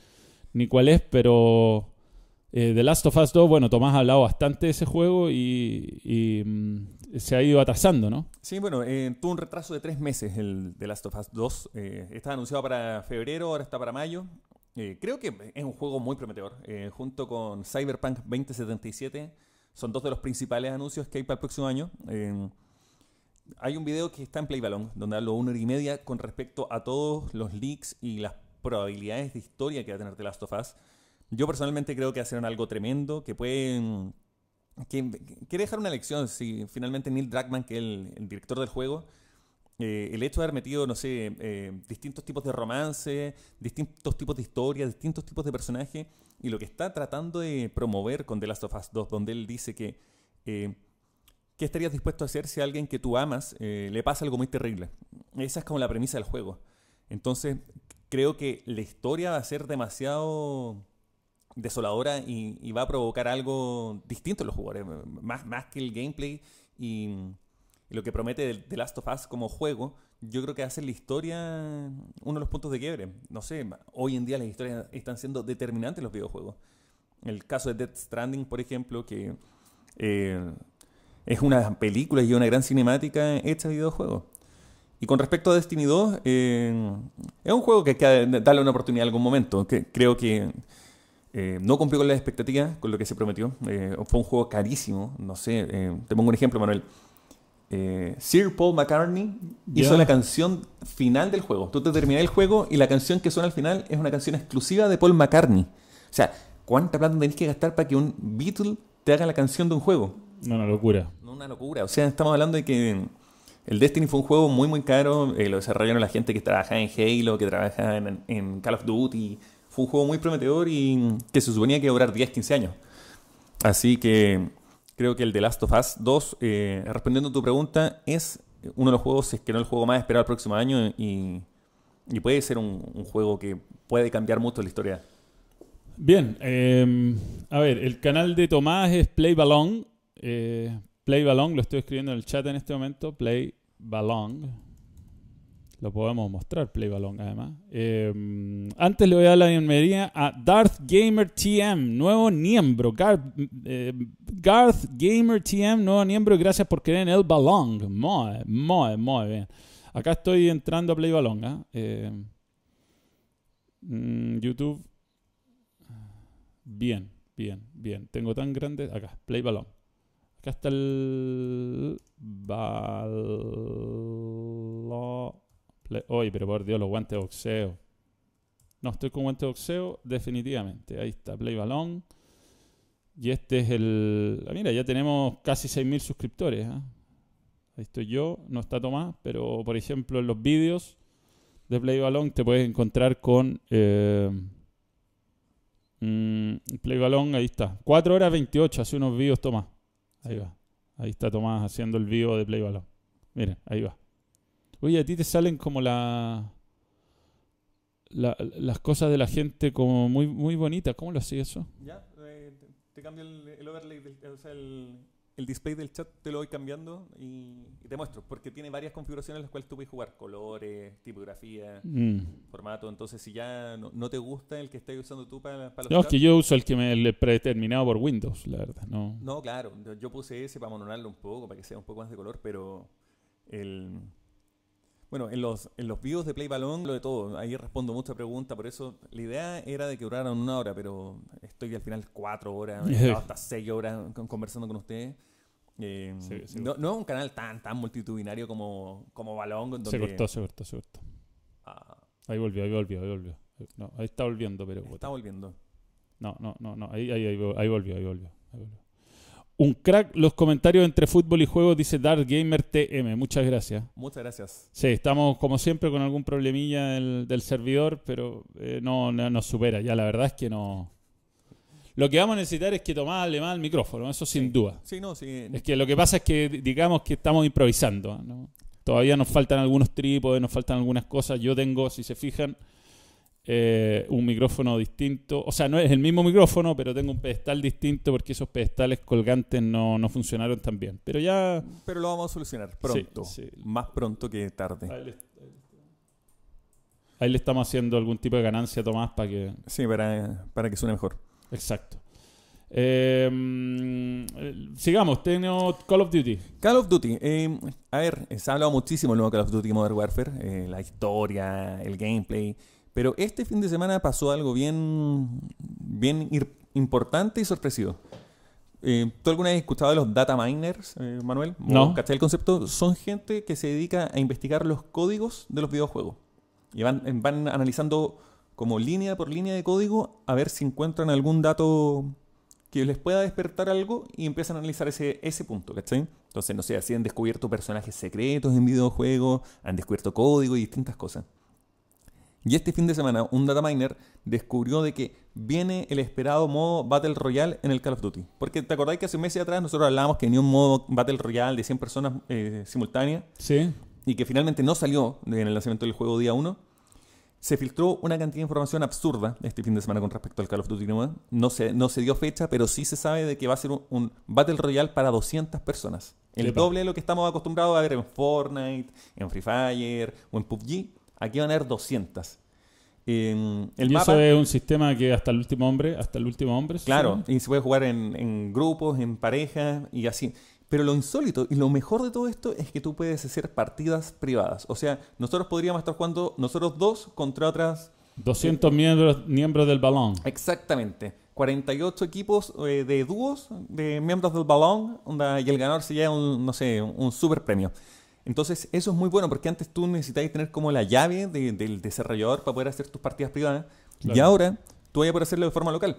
ni cuál es, pero eh, The Last of Us 2, bueno, Tomás ha hablado bastante de ese juego y, mm, se ha ido atrasando, ¿no? Sí, bueno, eh, tuvo un retraso de tres meses el The Last of Us 2. Eh, estaba anunciado para febrero, ahora está para mayo. Eh, creo que es un juego muy prometedor. Junto con Cyberpunk 2077, son dos de los principales anuncios que hay para el próximo año. Hay un video que está en Playbalón, donde hablo una hora y media con respecto a todos los leaks y las probabilidades de historia que va a tener The Last of Us. Yo personalmente creo que hacer algo tremendo, que pueden... Que, quiere dejar una lección si finalmente Neil Druckmann, que es el director del juego, eh, el hecho de haber metido, no sé, eh, distintos tipos de romance, distintos tipos de historias, distintos tipos de personajes, y lo que está tratando de promover con The Last of Us 2, donde él dice que, eh, ¿qué estarías dispuesto a hacer si a alguien que tú amas le pasa algo muy terrible? Esa es como la premisa del juego. Entonces, creo que la historia va a ser demasiado desoladora y, va a provocar algo distinto en los jugadores, más, más que el gameplay y lo que promete The Last of Us como juego, yo creo que hace la historia uno de los puntos de quiebre. No sé, hoy en día las historias están siendo determinantes en los videojuegos. El caso de Death Stranding, por ejemplo, que eh, es una película y una gran cinemática hecha de videojuego. Y con respecto a Destiny 2, eh, es un juego que hay que darle una oportunidad en algún momento. Que creo que eh, no cumplió con las expectativas, con lo que se prometió. Eh, fue un juego carísimo. No sé, te pongo un ejemplo, Manuel. Sir Paul McCartney hizo la canción final del juego. Tú te terminas el juego y la canción que suena al final es una canción exclusiva de Paul McCartney. O sea, ¿cuánta plata tenés que gastar para que un Beatle te haga la canción de un juego? No, una locura. No, una locura. O sea, estamos hablando de que el Destiny fue un juego muy, muy caro. Eh, lo desarrollaron la gente que trabaja en Halo, que trabaja en, Call of Duty. Fue un juego muy prometedor y que se suponía que iba a durar 10, 15 años. Así que creo que el The Last of Us 2, eh, respondiendo a tu pregunta, es uno de los juegos, es que no el juego más esperado el próximo año y, puede ser un, juego que puede cambiar mucho la historia. Bien, em, a ver, el canal de Tomás es Play Ballon. Eh, Play Ballon, lo estoy escribiendo en el chat en este momento. Play Ballon. Lo podemos mostrar, Play Ballon, además. Eh, antes le voy a dar la bienvenida a Darth Gamer TM, nuevo miembro. Eh, Garth, Gamer TM, nuevo miembro. Gracias por creer en el Ballon. Muy, muy, muy bien. Acá estoy entrando a Play Ballon. ¿ah? Eh, mm, YouTube. Bien, bien, bien. Tengo tan grande. Acá, Play Ballon. Acá está el... Balo... Oye, pero por Dios, los guantes de boxeo. No, estoy con guantes de boxeo, definitivamente. Ahí está, Play Balón. Y este es el... Ah, mira, ya tenemos casi 6.000 suscriptores. ¿ah? Ahí estoy yo, no está Tomás, pero por ejemplo en los vídeos de Play Balón te puedes encontrar con... Eh, mm, Play Balón, ahí está. 4 horas 28, hace unos vídeos Tomás. Ahí va. Ahí está Tomás haciendo el vivo de Play Balón. Miren, ahí va. Oye, a ti te salen como la, las cosas de la gente como muy muy bonitas. ¿Cómo lo hacía eso? Ya, eh, te, cambio el, overlay, o sea, el, el display del chat te lo voy cambiando y, te muestro, porque tiene varias configuraciones en las cuales tú puedes jugar, colores, tipografía, mm. formato, entonces si ya no, te gusta el que estés usando tú para, para los No, es que yo uso el que me he predeterminado por Windows, la verdad, no. No, claro, yo puse ese para mononarlo un poco, para que sea un poco más de color, pero el... Bueno, en los, en los videos de Play Balón, lo de todo, ahí respondo muchas preguntas, por eso la idea era de que duraran una hora, pero estoy al final cuatro horas, [laughs] hasta seis horas conversando con ustedes. Eh, no, es un canal tan tan multitudinario como, como Balón. Se cortó, se cortó, se cortó. Ah. Ahí volvió, ahí volvió, ahí volvió. No, ahí está volviendo, pero... Está volviendo. No, no, no, no. Ahí, ahí, ahí, volvió, ahí volvió, ahí volvió. Un crack, los comentarios entre fútbol y juego, dice Dark Gamer TM. Muchas gracias. Muchas gracias. Sí, estamos como siempre con algún problemilla del, servidor, pero eh, no, nos supera. Ya la verdad es que no. Lo que vamos a necesitar es que Tomás le más el micrófono, eso sin duda. Sí, no, sí. Es que lo que pasa es que digamos que estamos improvisando. Todavía nos faltan algunos trípodes, nos faltan algunas cosas. Yo tengo, si se fijan, eh, un micrófono distinto. O sea, no es el mismo micrófono, pero tengo un pedestal distinto porque esos pedestales colgantes no, funcionaron tan bien. Pero ya. Pero lo vamos a solucionar pronto. Más pronto que tarde. Ahí le, estamos haciendo algún tipo de ganancia, Tomás, para que. Sí, para, para que suene mejor. Exacto. Em, sigamos, tenemos Call of Duty. Call of Duty. Em, a ver, se ha hablado muchísimo el nuevo Call of Duty Modern Warfare. Eh, la historia, el gameplay. Pero este fin de semana pasó algo bien, bien importante y sorpresivo. Eh, ¿Tú alguna vez has escuchado de los data miners, eh, Manuel? No. ¿Cachai el concepto? Son gente que se dedica a investigar los códigos de los videojuegos. Y van, van analizando como línea por línea de código a ver si encuentran algún dato que les pueda despertar algo y empiezan a analizar ese, ese punto, ¿cachai? Entonces, no sé, así han descubierto personajes secretos en videojuegos, han descubierto código y distintas cosas. Y este fin de semana, un data miner descubrió de que viene el esperado modo Battle Royale en el Call of Duty. Porque te acordáis que hace meses atrás nosotros hablábamos que venía un modo Battle Royale de 100 personas eh, simultáneas. Sí. Y que finalmente no salió en el lanzamiento del juego día 1. Se filtró una cantidad de información absurda este fin de semana con respecto al Call of Duty No se, no se dio fecha, pero sí se sabe de que va a ser un, Battle Royale para 200 personas. El doble de lo que estamos acostumbrados a ver en Fortnite, en Free Fire o en PUBG Aquí van a haber 200. el y eso es un sistema que hasta el último hombre, hasta el último hombre. Claro, y se puede jugar en, grupos, en parejas y así. Pero lo insólito y lo mejor de todo esto es que tú puedes hacer partidas privadas. O sea, nosotros podríamos estar jugando nosotros dos contra otras 200 miembros, miembros del balón. Exactamente. 48 equipos eh, de dúos de miembros del balón y el ganador se lleva un, no sé, un super premio. Entonces, eso es muy bueno porque antes tú necesitabas tener como la llave de- del desarrollador para poder hacer tus partidas privadas y ahora tú vas a poder hacerlo de forma local.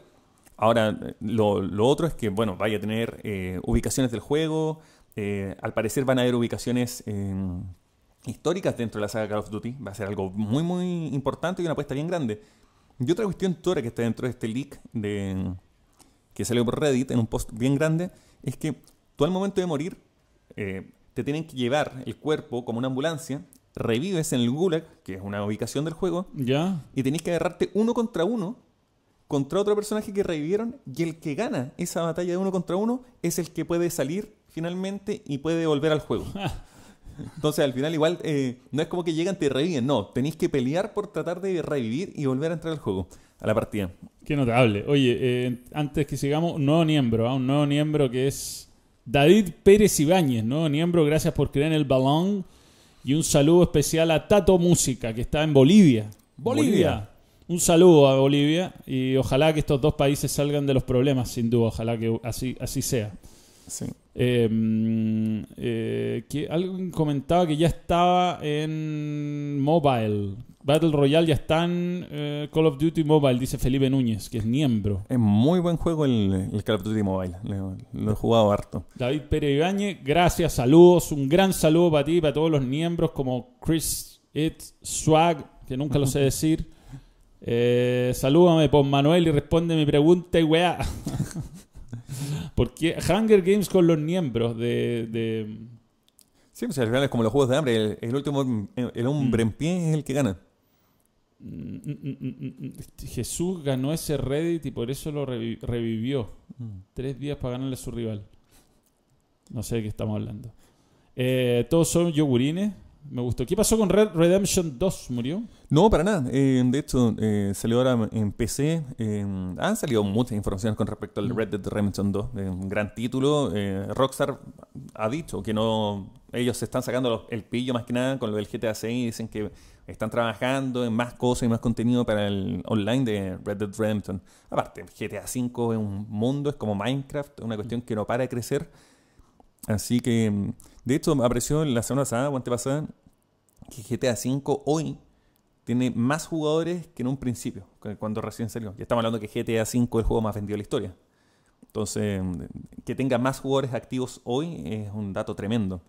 Ahora, lo, lo otro es que, bueno, vaya a tener eh, ubicaciones del juego. eh, al parecer van a haber ubicaciones eh, históricas dentro de la saga Call of Duty. Va a ser algo muy, muy importante y una apuesta bien grande. Y otra cuestión tora que está dentro de este leak de, que salió por Reddit en un post bien grande es que tú al momento de morir eh, te tienen que llevar el cuerpo como una ambulancia, revives en el Gulag, que es una ubicación del juego, ¿Ya? y tenés que agarrarte uno contra uno contra otro personaje que revivieron y el que gana esa batalla de uno contra uno es el que puede salir finalmente y puede volver al juego. [laughs] Entonces al final igual eh, no es como que llegan te reviven, no, tenéis que pelear por tratar de revivir y volver a entrar al juego, a la partida. Qué notable. Oye, eh, antes que sigamos, un nuevo miembro, ¿ah? un nuevo miembro que es David Pérez Ibáñez, nuevo miembro, gracias por creer en el balón. Y un saludo especial a Tato Música, que está en Bolivia. Bolivia. Bolivia. Un saludo a Bolivia y ojalá que estos dos países salgan de los problemas, sin duda. Ojalá que así, así sea. Sí. Eh, mm, eh, que alguien comentaba que ya estaba en mobile. Battle Royale ya está en eh, Call of Duty Mobile, dice Felipe Núñez, que es miembro. Es muy buen juego el, el Call of Duty Mobile, lo, lo he jugado harto. David Pérez Ibáñez, gracias, saludos, un gran saludo para ti y para todos los miembros como Chris It Swag, que nunca lo sé [laughs] decir. Eh, salúdame por Manuel y responde mi pregunta y weá. [laughs] Porque Hunger Games con los miembros de, de- Sí, pues al final es como los juegos de hambre, el, el último, el hombre Mm. en pie es el que gana. Mm, mm, mm, mm, mm. Jesús ganó ese Reddit y por eso lo revi- revivió. Tres días para ganarle a su rival. No sé de qué estamos hablando. Eh, todos son yogurines. Me gustó. ¿Qué pasó con Red Redemption 2? ¿Murió? No, para nada. Eh, de hecho, eh, salió ahora en PC. han salido muchas informaciones con respecto al Mm. Red Dead Redemption 2. eh, un gran título. Rockstar ha dicho que no ellos se están sacando el pillo más que nada con lo del GTA 6. Dicen que están trabajando en más cosas y más contenido para el online de Red Dead Redemption. Aparte, GTA 5 es un mundo, es como Minecraft, una cuestión que no para de crecer. Así que, mm, de hecho, apareció la semana pasada o antepasada que GTA 5 hoy tiene más jugadores que en un principio, cuando recién salió. Ya estamos hablando que GTA 5 es el juego más vendido de la historia. Entonces, que tenga más jugadores activos hoy es un dato tremendo.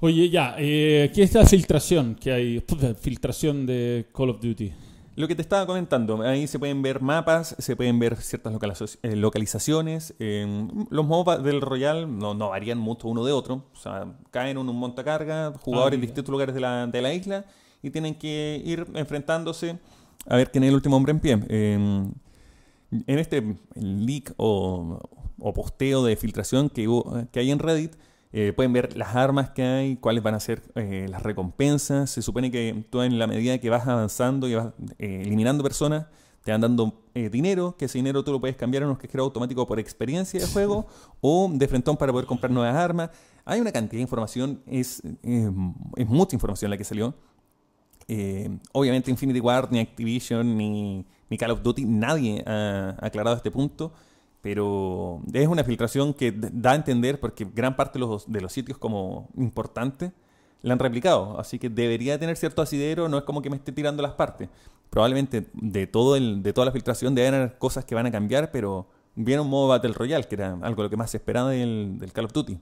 Oye, ya. Eh, ¿Qué es la filtración que hay? Filtración de Call of Duty. Lo que te estaba comentando, ahí se pueden ver mapas, se pueden ver ciertas eh, localizaciones. eh, los mapas del Royal no, no varían mucho uno de otro. O sea, caen en un montacarga, jugadores en mira. distintos lugares de la, de la isla y tienen que ir enfrentándose a ver quién es el último hombre en pie. Eh, en este leak o, o posteo de filtración que, hubo- que hay en Reddit, eh, pueden ver las armas que hay, cuáles van a ser eh, las recompensas. Se supone que tú en la medida que vas avanzando y vas eh, eliminando personas, te van dando dinero, que ese dinero tú lo puedes cambiar en un cajero automático por experiencia de juego [laughs] o de frentón para poder comprar nuevas armas. Hay una cantidad de información, es, es mucha información la que salió. Obviamente Infinity Ward, ni Activision, ni, ni Call of Duty, nadie ha aclarado este punto, pero es una filtración que da a entender porque gran parte de los, de los sitios como importantes la han replicado, así que debería tener cierto asidero, no es como que me esté tirando las partes. Probablemente de, todo el, de toda la filtración deben haber cosas que van a cambiar, pero viene un modo Battle Royale, que era algo lo que más se esperaba del, del Call of Duty.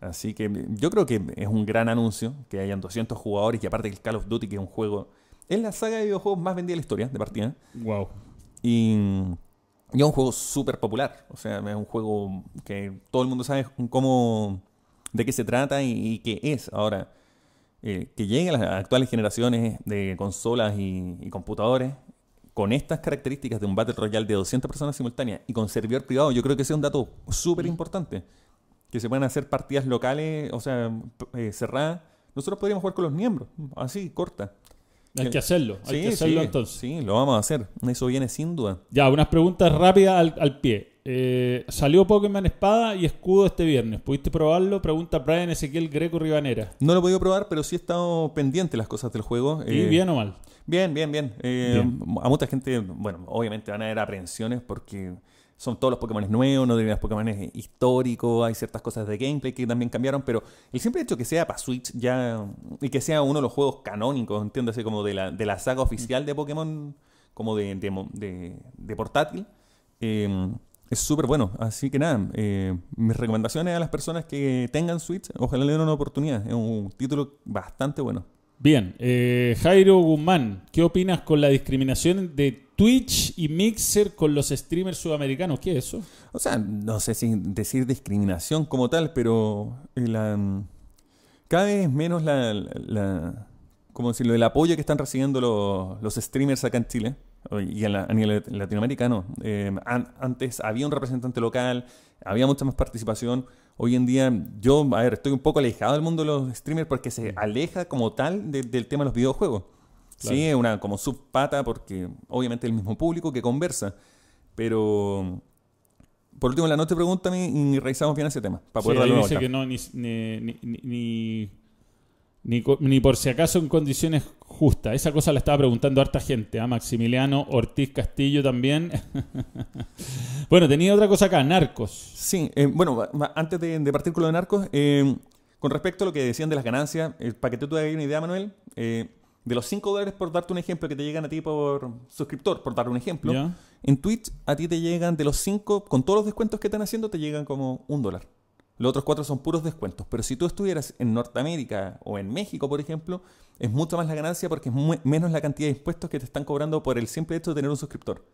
Así que yo creo que es un gran anuncio que hayan 200 jugadores y aparte que el Call of Duty, que es un juego, es la saga de videojuegos más vendida de la historia, de partida. Wow. Y, y es un juego súper popular. O sea, es un juego que todo el mundo sabe cómo, de qué se trata y, y qué es. Ahora, eh, que lleguen las actuales generaciones de consolas y, y computadores con estas características de un Battle Royale de 200 personas simultáneas y con servidor privado, yo creo que ese es un dato súper importante. Que se puedan hacer partidas locales, o sea, eh, cerradas. Nosotros podríamos jugar con los miembros, así, corta. Hay que hacerlo. Hay Sí, que hacerlo sí, entonces. sí, lo vamos a hacer. Eso viene sin duda. Ya, unas preguntas rápidas al, al pie. Eh, salió Pokémon Espada y Escudo este viernes. ¿Pudiste probarlo? Pregunta Brian Ezequiel Greco Ribanera. No lo he podido probar, pero sí he estado pendiente de las cosas del juego. ¿Y Eh, bien o mal? Bien, bien, bien. Eh, Bien. A mucha gente, bueno, obviamente van a haber aprensiones porque son todos los Pokémon nuevos, no deberían los Pokémon históricos, hay ciertas cosas de gameplay que también cambiaron, pero el simple hecho que sea para Switch ya y que sea uno de los juegos canónicos, entiéndase, como de la, de la saga oficial de Pokémon, como de, de, portátil, eh, es súper bueno. Así que nada, eh, mis recomendaciones a las personas que tengan Switch, ojalá le den una oportunidad. Es un título bastante bueno. Bien, eh, Jairo Guzmán, ¿qué opinas con la discriminación de Twitch y Mixer con los streamers sudamericanos? ¿Qué es eso? O sea, no sé si decir discriminación como tal, pero eh, la, mm, cada vez menos la, la- ¿cómo decirlo? el apoyo que están recibiendo los, los streamers acá en Chile y en la- a nivel latinoamericano. Eh, an- antes había un representante local, había mucha más participación. Hoy en día yo, a ver, estoy un poco alejado del mundo de los streamers porque se aleja como tal de- del tema de los videojuegos. Claro. Sí, es una como subpata porque obviamente es el mismo público que conversa. Pero por último, en la noche pregúntame y revisamos bien ese tema. Para Sí, poder ahí darle una dice vuelta. que no, ni, ni, ni, ni- ni- por si acaso en condiciones justas. Esa cosa la estaba preguntando harta gente. A Maximiliano Ortiz Castillo también. [laughs] bueno, tenía otra cosa acá, Narcos. Sí, eh, bueno, antes de, de partir con lo de narcos, eh, con respecto a lo que decían de las ganancias, eh, para que tú te hagas una idea, Manuel, eh, de los 5 dólares por darte un ejemplo que te llegan a ti por suscriptor, por dar un ejemplo, en Twitch a ti te llegan de los 5, con todos los descuentos que están haciendo, te llegan como un dólar. Los otros cuatro son puros descuentos. Pero si tú estuvieras en Norteamérica o en México, por ejemplo, es mucho más la ganancia porque es menos la cantidad de impuestos que te están cobrando por el simple hecho de tener un suscriptor.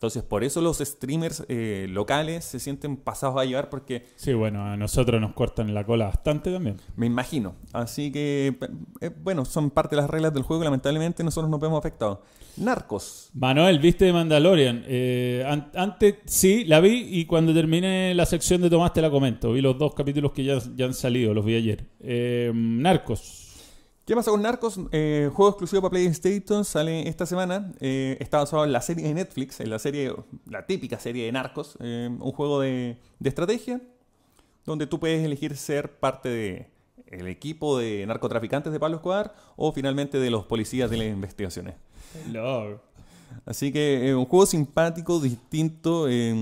Entonces, por eso los streamers eh, locales se sienten pasados a llevar porque Sí, bueno, a nosotros nos cortan la cola bastante también. me imagino. Así que, eh, bueno, son parte de las reglas del juego lamentablemente nosotros nos vemos afectados. Narcos. Manuel, ¿viste de Mandalorian? Eh, an- antes sí, la vi y cuando terminé la sección de Tomás te la comento. Vi los dos capítulos que ya, ya han salido, los vi ayer. Eh, Narcos. ¿Qué pasa con Narcos? Eh, juego exclusivo para PlayStation sale esta semana. Eh, está basado en la serie de Netflix, en la serie, la típica serie de Narcos. eh, un juego de, estrategia donde tú puedes elegir ser parte de equipo de narcotraficantes de Pablo Escobar o finalmente de los policías de las investigaciones. Así que es un juego simpático, distinto. eh,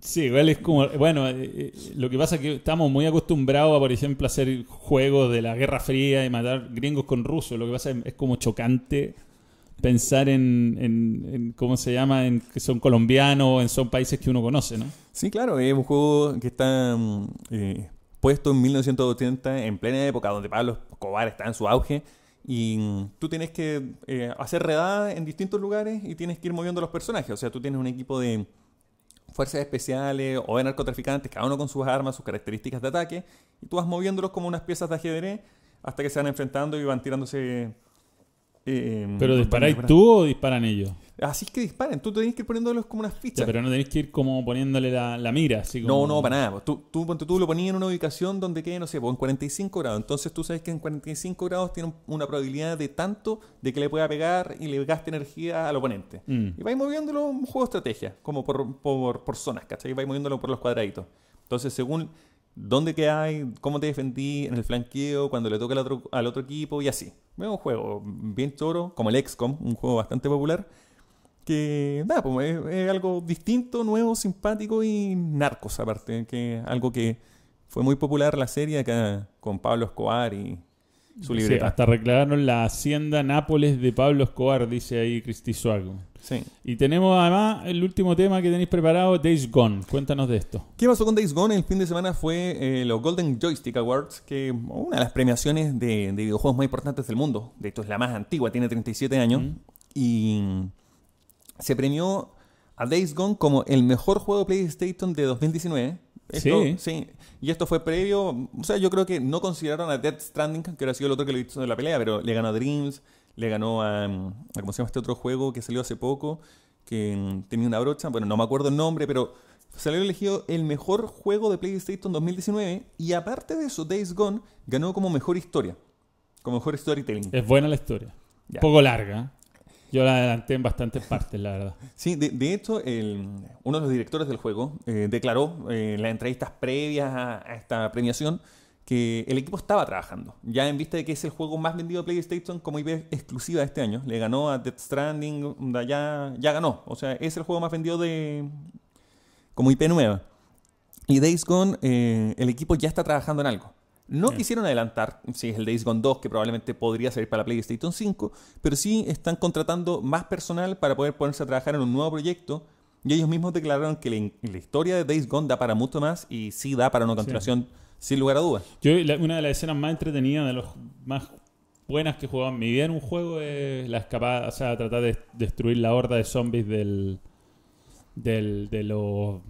Sí, igual es como. Bueno, eh, eh, lo que pasa es que estamos muy acostumbrados a, por ejemplo, hacer juegos de la Guerra Fría y matar gringos con rusos. Lo que pasa es, es como chocante pensar en, en- en ¿Cómo se llama? En que son colombianos o en son países que uno conoce, ¿no? Sí, claro, es un juego que está mm, eh, puesto en 1980, en plena época donde Pablo Escobar está en su auge. Y tú tienes que eh, hacer redadas en distintos lugares y tienes que ir moviendo los personajes. O sea, tú tienes un equipo de fuerzas especiales o de narcotraficantes, cada uno con sus armas, sus características de ataque, y tú vas moviéndolos como unas piezas de ajedrez hasta que se van enfrentando y van tirándose. Eh, ¿Pero disparáis tú o disparan ellos? Así es que disparen, tú tienes que ir poniéndolos como unas Ya, fichas. pero no tenéis que ir como poniéndole la, la mira, así No, como... no, para nada. pues. Tú, tú, ponte tú lo ponías en una ubicación donde quede, no sé, pues, en 45 grados. Entonces tú sabes que en 45 grados tiene un- una probabilidad de tanto de que le pueda pegar y le gaste energía al oponente. Mm. Y vais moviéndolo un juego de estrategia, como por, por, por zonas, ¿cachai? Vais moviéndolo por los cuadraditos. Entonces, según dónde quedáis, cómo te defendí en el flanqueo, cuando le toca al otro, al otro equipo y así. Es un juego bien choro, como el XCOM, un juego bastante popular. Que, nada, pues es, algo distinto, nuevo, simpático y narcos, aparte. Que algo que fue muy popular la serie acá con Pablo Escobar y su Sí, hasta reclamaron la hacienda Nápoles de Pablo Escobar, dice ahí Cristi Suago. Sí. Y tenemos además el último tema que tenéis preparado, Days Gone. Cuéntanos de esto. ¿Qué pasó con Days Gone? El fin de semana fue eh, los Golden Joystick Awards, que una de las premiaciones de, de videojuegos más importantes del mundo. De hecho, es la más antigua, tiene 37 años. Mm. Y se premió a Days Gone como el mejor juego de PlayStation de 2019. Esto- Sí. sí. Y esto fue previo. O sea, yo creo que no consideraron a Death Stranding, que era sido el otro que le hizo en la pelea, pero le ganó a Dreams, le ganó a, a. ¿Cómo se llama este otro juego que salió hace poco? Que mm, tenía una brocha. Bueno, no me acuerdo el nombre, pero salió elegido el mejor juego de PlayStation 2019. Y aparte de eso, Days Gone ganó como mejor historia. Como mejor storytelling. Es buena la historia. Un poco larga. Yo la adelanté en bastantes partes, la verdad. [laughs] Sí, de, de hecho, uno de los directores del juego eh, declaró eh, en las entrevistas previas a, esta premiación que el equipo estaba trabajando. Ya en vista de que es el juego más vendido de PlayStation como IP exclusiva este año. Le ganó a Death Stranding, ya, ya ganó. O sea, es el juego más vendido de como IP nueva. Y Days Gone, eh, el equipo ya está trabajando en algo. No quisieron adelantar si es el Days Gone 2, que probablemente podría salir para PlayStation 5, pero sí están contratando más personal para poder ponerse a trabajar en un nuevo proyecto. Y ellos mismos declararon que la, la historia de Days Gone da para mucho más y sí da para una continuación, sin lugar a dudas. Yo, la- una de las escenas más entretenidas, de los más buenas que he jugado en mi vida en un juego es la escapada, o sea, tratar de destruir la horda de zombies del, del de los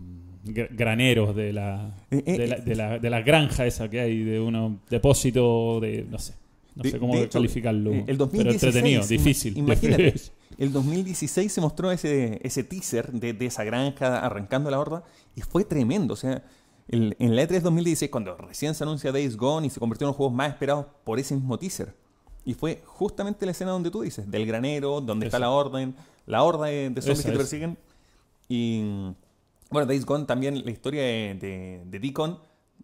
graneros de la, Eh, eh, de la, de la, de la granja esa que hay, de unos depósitos de, no sé, no De- sé cómo hecho, calificarlo. eh, el pero 2016, entretenido, ima- difícil. imagínate. [laughs] El 2016 se mostró ese, ese teaser de, de esa granja arrancando la horda y fue tremendo. O sea, el- en la E E3 2016, cuando recién se anuncia Days Gone y se convirtió en los juegos más esperados por ese mismo teaser. Y fue justamente la escena donde tú dices, del granero, donde está la orden, la horda de, de zombies Esa, que te persiguen. Y bueno, Days Gone también, la historia de, de, de Deacon,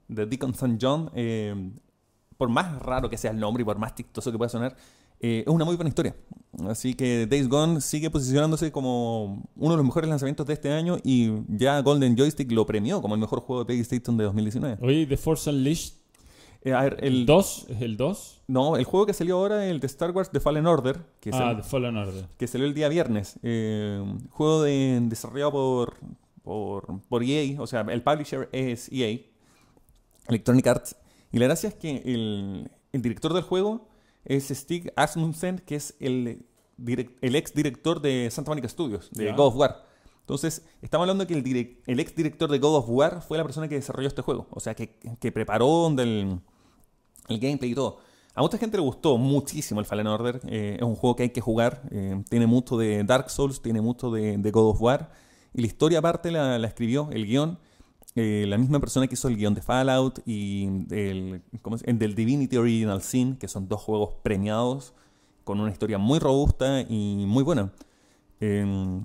de Deacon St. John, eh, por más raro que sea el nombre y por más chistoso que pueda sonar, eh, es una muy buena historia. Así que Days Gone sigue posicionándose como uno de los mejores lanzamientos de este año y ya Golden Joystick lo premió como el mejor juego de PlayStation de 2019. Oye, The Force Unleashed, Eh, a ver, el el, 2, ¿es el 2? no, el juego que salió ahora, el de Star Wars The Fallen Order, que, Ah, The Fallen Order. que salió el día viernes. eh, juego de, desarrollado por, por, por EA, o sea, el publisher es EA, Electronic Arts. Y la gracia es que el, el director del juego es Stig Asmussen, que es el, direc- el ex director de Santa Monica Studios, de Ya. God of War. Entonces, estamos hablando de que el, direc- el ex director de God of War fue la persona que desarrolló este juego. O sea, que, que preparó del, el gameplay y todo. A mucha gente le gustó muchísimo el Fallen Order. eh, es un juego que hay que jugar. eh, tiene mucho de Dark Souls, tiene mucho de, de God of War. Y la historia aparte la, escribió, el guion, eh, la misma persona que hizo el guion de Fallout y del, del Divinity Original Sin, que son dos juegos premiados con una historia muy robusta y muy buena. Eh,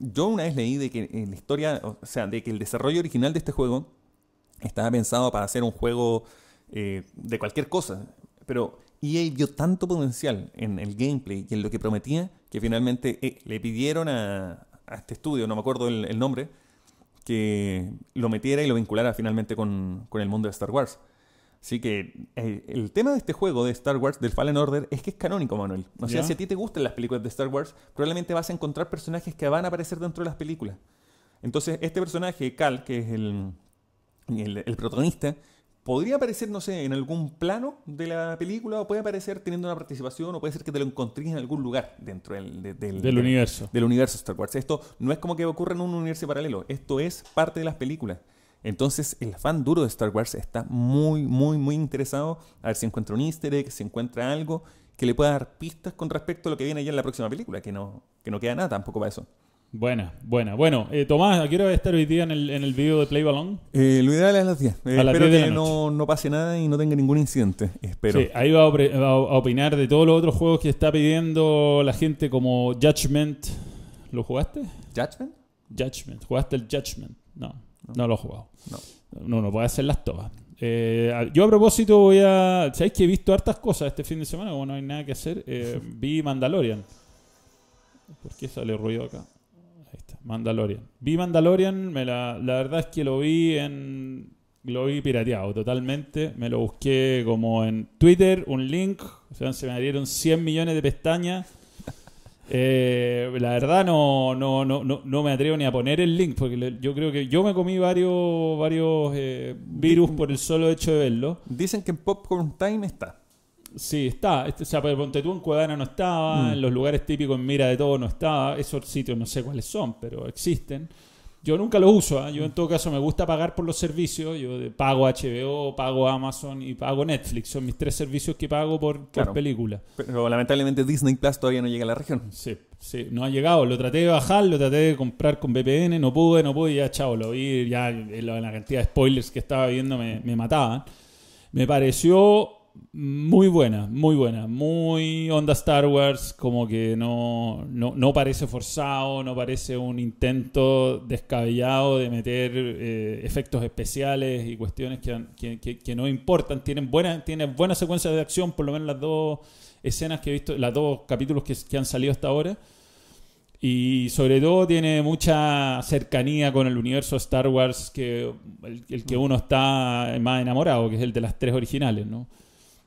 yo una vez leí de que eh, la historia, o sea, de que el desarrollo original de este juego estaba pensado para hacer un juego eh, de cualquier cosa, pero EA vio tanto potencial en el gameplay y en lo que prometía que finalmente le pidieron a, a este estudio, no me acuerdo el, el nombre, que lo metiera y lo vinculara finalmente con, con el mundo de Star Wars. Así que eh, el tema de este juego de Star Wars, del Fallen Order, es que es canónico, Manuel. O sea, si a ti te gustan las películas de Star Wars, probablemente vas a encontrar personajes que van a aparecer dentro de las películas. Entonces, este personaje, Cal, que es el, el, el protagonista, podría aparecer, no sé, en algún plano de la película, o puede aparecer teniendo una participación, o puede ser que te lo encontrés en algún lugar dentro del, de- del, Del universo. del universo Star Wars. Esto no es como que ocurra en un universo paralelo, esto es parte de las películas. Entonces, el fan duro de Star Wars está muy, muy, muy interesado a ver si encuentra un easter egg, si encuentra algo que le pueda dar pistas con respecto a lo que viene ya en la próxima película, que no, que no queda nada tampoco para eso. Buena, buena. Bueno, eh, Tomás, ¿a qué hora estar hoy día en el, en el video de Play Balón? Eh, lo ideal es a las 10. Eh, A las espero 10 de la que no, no pase nada y no tenga ningún incidente. Espero. Sí, ahí va a, opre- va a opinar de todos los otros juegos que está pidiendo la gente como Judgment. ¿Lo jugaste? ¿Judgment? Judgment. ¿Jugaste el Judgment? No, no, lo he jugado. No. No, no puede hacerlas todas. Eh, a- yo a propósito voy a... ¿Sabéis que he visto hartas cosas este fin de semana? Como no hay nada que hacer. eh, [laughs] vi Mandalorian. ¿Por qué sale ruido acá? Mandalorian. Vi Mandalorian, me la, la verdad es que lo vi en... Lo vi pirateado totalmente. Me lo busqué como en Twitter, un link. O sea, se me abrieron 100 millones de pestañas. [laughs] Eh, la verdad no, no, no, no, me atrevo ni a poner el link porque yo creo que yo me comí varios, varios eh, virus por el solo hecho de verlo. Dicen que en Popcorn Time está. Sí, está. Este, o sea, ponte tú en Cuevana no estaba, Mm. en los lugares típicos en Mira de Todo no estaba. Esos sitios no sé cuáles son, pero existen. Yo nunca lo uso. ¿ah? Yo en todo caso me gusta pagar por los servicios. Yo pago HBO, pago Amazon y pago Netflix. Son mis tres servicios que pago por, por Claro. película. Pero lamentablemente Disney Plus todavía no llega a la región. Sí, sí, no ha llegado. Lo traté de bajar, lo traté de comprar con VPN, no pude, no pude, ya chao, lo vi, ya la, la cantidad de spoilers que estaba viendo me, me mataban. Me pareció muy buena, muy buena. Muy onda Star Wars, como que no, no, no parece forzado, no parece un intento descabellado de meter eh, efectos especiales y cuestiones que, que- que- no importan. Tienen buenas tienen buenas secuencias de acción, por lo menos las dos escenas que he visto, los dos capítulos que, que han salido hasta ahora. Y sobre todo tiene mucha cercanía con el universo Star Wars que el que uno está más enamorado, que es el de las tres originales, ¿no?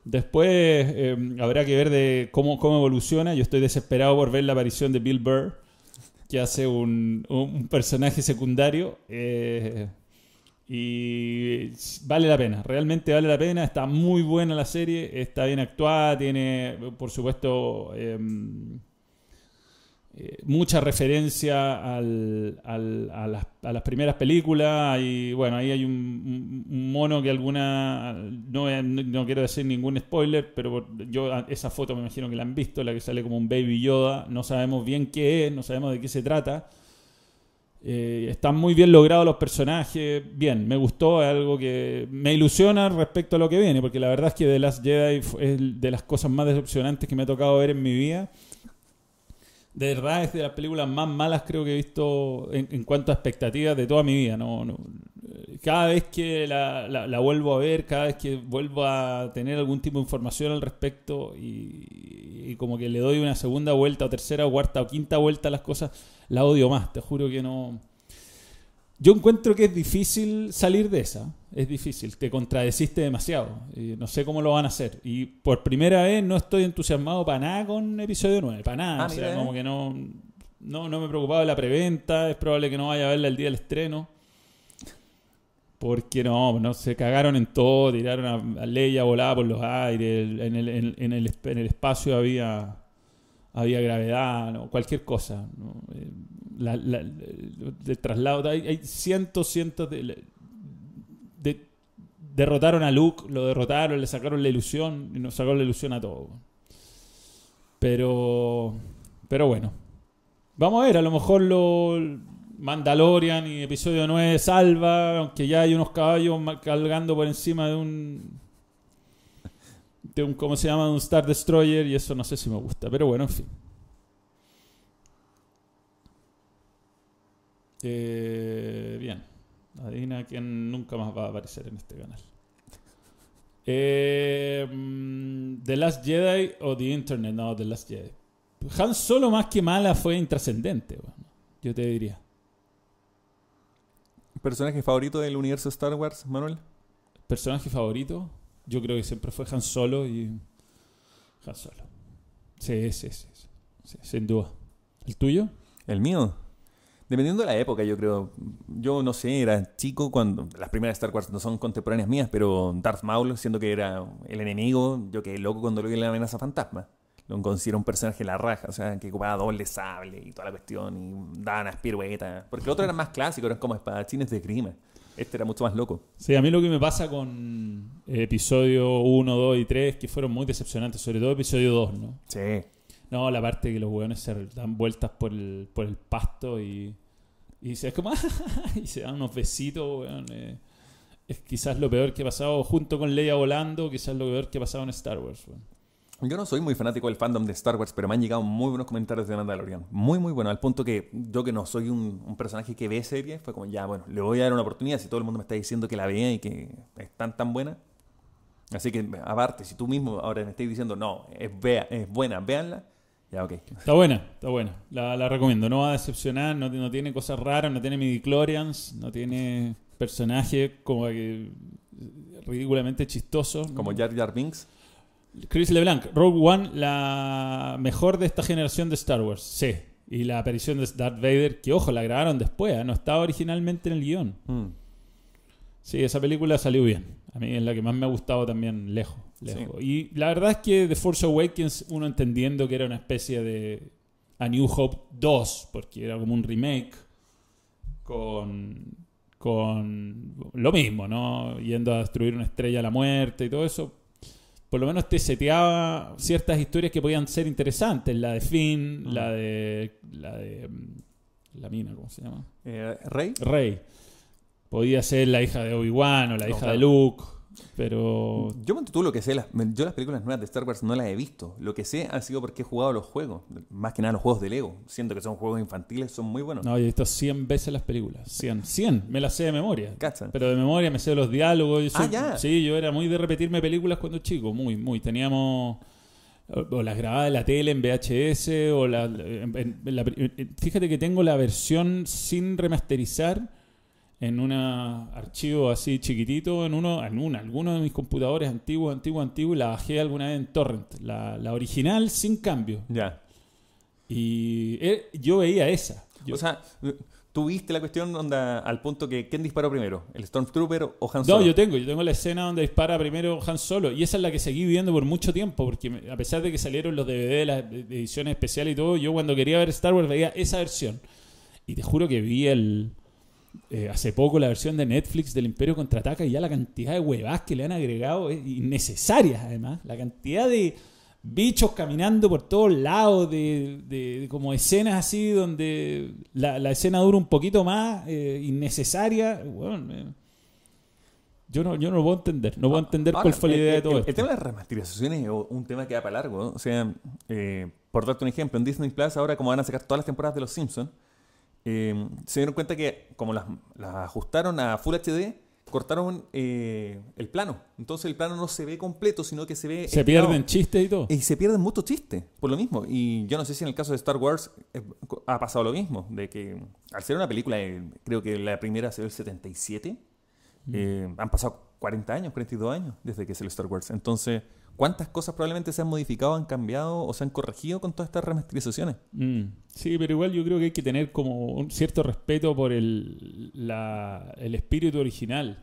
Después eh, habrá que ver de cómo, cómo evoluciona. Yo estoy desesperado por ver la aparición de Bill Burr, que hace un, un- un personaje secundario. eh, y vale la pena, realmente vale la pena. Está muy buena la serie, está bien actuada, tiene, por supuesto, em, eh, mucha referencia al- a, las, primeras películas y bueno, ahí hay un, mono que alguna, no, no- quiero decir ningún spoiler, pero yo esa foto me imagino que la han visto, la que sale como un baby Yoda, no sabemos bien qué es, no sabemos de qué se trata. Eh, están muy bien logrados los personajes, bien, me gustó, es algo que me ilusiona respecto a lo que viene, porque la verdad es que The Last Jedi es de las cosas más decepcionantes que me ha tocado ver en mi vida. De verdad es de las películas más malas creo que he visto en, en cuanto a expectativas de toda mi vida. No, no. Eh, Cada vez que la, la- vuelvo a ver, cada vez que vuelvo a tener algún tipo de información al respecto y como que le doy una segunda vuelta o tercera o cuarta o quinta vuelta a las cosas, la odio más. Te juro que no... Yo encuentro que es difícil salir de esa. Es difícil. Te contradeciste demasiado. Y no sé cómo lo van a hacer. Y por primera vez no estoy entusiasmado para nada con episodio 9. Para nada. Ah, o sea, eh. como que no, no, no me preocupaba de la preventa. Es probable que no vaya a verla el día del estreno. Porque no, no se cagaron en todo. Tiraron a, a Leia volada por los aires. En el, en, en el, en el espacio había había gravedad, ¿no? cualquier cosa. ¿no? La- traslado, hay, cientos, cientos de, de- Derrotaron a Luke, lo derrotaron, le sacaron la ilusión y nos sacaron la ilusión a todos. Pero. Pero bueno. Vamos a ver, a lo mejor lo. Mandalorian y episodio 9 salva, aunque ya hay unos caballos cargando por encima de un. De un, ¿cómo se llama? De un Star Destroyer y eso no sé si me gusta, pero bueno, en fin. Eh, bien. Adivina quién nunca más va a aparecer en este canal. Eh, mm, The Last Jedi o The Internet, no, The Last Jedi. Han Solo más que mala fue intrascendente, bueno, yo te diría. ¿Personaje favorito del universo Star Wars, Manuel? Personaje favorito, yo creo que siempre fue Han Solo y Han Solo. Sí, sí, sí, sí, sí, sin duda. ¿El tuyo? El mío. Dependiendo de la época, yo creo. Yo no sé, era chico cuando. Las primeras Star Wars no son contemporáneas mías, pero Darth Maul, siendo que era el enemigo, yo quedé loco cuando lo vi en la amenaza fantasma. Lo considero un personaje de la raja, o sea, que ocupaba doble sable y toda la cuestión, y daban unas piruetas. Porque el otro era más clásico, eran como espadachines de grima. Este era mucho más loco. Sí, a mí lo que me pasa con episodio 1, 2 y 3 que fueron muy decepcionantes, sobre todo episodio 2, ¿no? Sí. No, la parte que los hueones se dan vueltas por el, por el pasto y, y se es como [laughs] y se dan unos besitos, weón. eh. Es quizás lo peor que ha pasado junto con Leia volando, quizás lo peor que ha pasado en Star Wars, weón. Yo no soy muy fanático del fandom de Star Wars, pero me han llegado muy buenos comentarios de Mandalorian. Muy, muy buenos. Al punto que yo que no soy un, personaje que ve series, fue como, ya, bueno, le voy a dar una oportunidad si todo el mundo me está diciendo que la vea y que es tan, tan buena. Así que, aparte, si tú mismo ahora me estás diciendo, no, es, es buena, véanla, ya, ok. Está buena, está buena. La, la recomiendo. No va a decepcionar, no, no tiene cosas raras, no tiene midichlorians, no tiene personajes como que ridículamente chistosos. Como Jar Jar Binks. Chris LeBlanc, Rogue One, la mejor de esta generación de Star Wars. Sí. Y la aparición de Darth Vader, que ojo, la grabaron después, ¿eh? no estaba originalmente en el guion. Mm. Sí, esa película salió bien. A mí es la que más me ha gustado también, lejos. Lejos. Y la verdad es que The Force Awakens, uno entendiendo que era una especie de A New Hope 2, porque era como un remake con, con lo mismo, ¿no? Yendo a destruir una estrella a la muerte y todo eso. Por lo menos te seteaba ciertas historias que podían ser interesantes. La de Finn, Mm. la de. La de. mm, La mina, ¿cómo se llama? Eh, Rey. Rey. Podía ser la hija de Obi-Wan o la No, hija claro. de Luke. Pero. Yo monto tú lo que sé, las, yo las películas nuevas de Star Wars no las he visto. Lo que sé ha sido porque he jugado los juegos, más que nada los juegos de Lego. Siento que son juegos infantiles, son muy buenos. No, yo he visto 100 veces las películas. 100. 100. Me las sé de memoria. Cacha. Pero de memoria me sé los diálogos. Yo Ah, ya. Sí, yo era muy de repetirme películas cuando chico. Muy, muy. Teníamos. O las grababa de la tele en VHS. O la, en- en- en la- en- fíjate que tengo la versión sin remasterizar en un archivo así chiquitito, en uno, en una, alguno de mis computadores antiguos, antiguos, antiguos, y la bajé alguna vez en Torrent. La, la original sin cambio. Ya. Y eh, yo veía esa. Yo- O sea, tú viste la cuestión onda, al punto que ¿quién disparó primero? ¿El Stormtrooper o Han No, Solo? yo tengo, yo tengo la escena donde dispara primero Han Solo y esa es la que seguí viendo por mucho tiempo porque a pesar de que salieron los DVD, las ediciones especiales y todo, yo cuando quería ver Star Wars veía esa versión y te juro que vi el eh, hace poco la versión de Netflix del Imperio Contraataca y ya la cantidad de huevas que le han agregado es innecesarias además, la cantidad de bichos caminando por todos lados, de, de- de como escenas así donde la, la escena dura un poquito más, eh, innecesaria. Bueno, eh, yo, no, yo no lo puedo entender, no puedo entender Ahora, cuál fue la el- idea de todo el, esto. el tema de las remasterizaciones es un tema que da para largo. ¿no? O sea, por darte un ejemplo, en Disney Plus, ahora como van a sacar todas las temporadas de Los Simpsons, eh, se dieron cuenta que como las, las ajustaron a Full HD, cortaron eh, el plano. Entonces el plano no se ve completo, sino que se ve... Se estirado. pierden chistes y todo. Y se pierden muchos chistes, por lo mismo. Y yo no sé si en el caso de Star Wars eh, ha pasado lo mismo, de que al ser una película, eh, creo que la primera se ve el 77, eh, han pasado 40 años, 42 años desde que salió Star Wars. Entonces, ¿cuántas cosas probablemente se han modificado, han cambiado o se han corregido con todas estas remasterizaciones? Mm, Sí, pero igual yo creo que hay que tener como un cierto respeto por el, la- el espíritu original.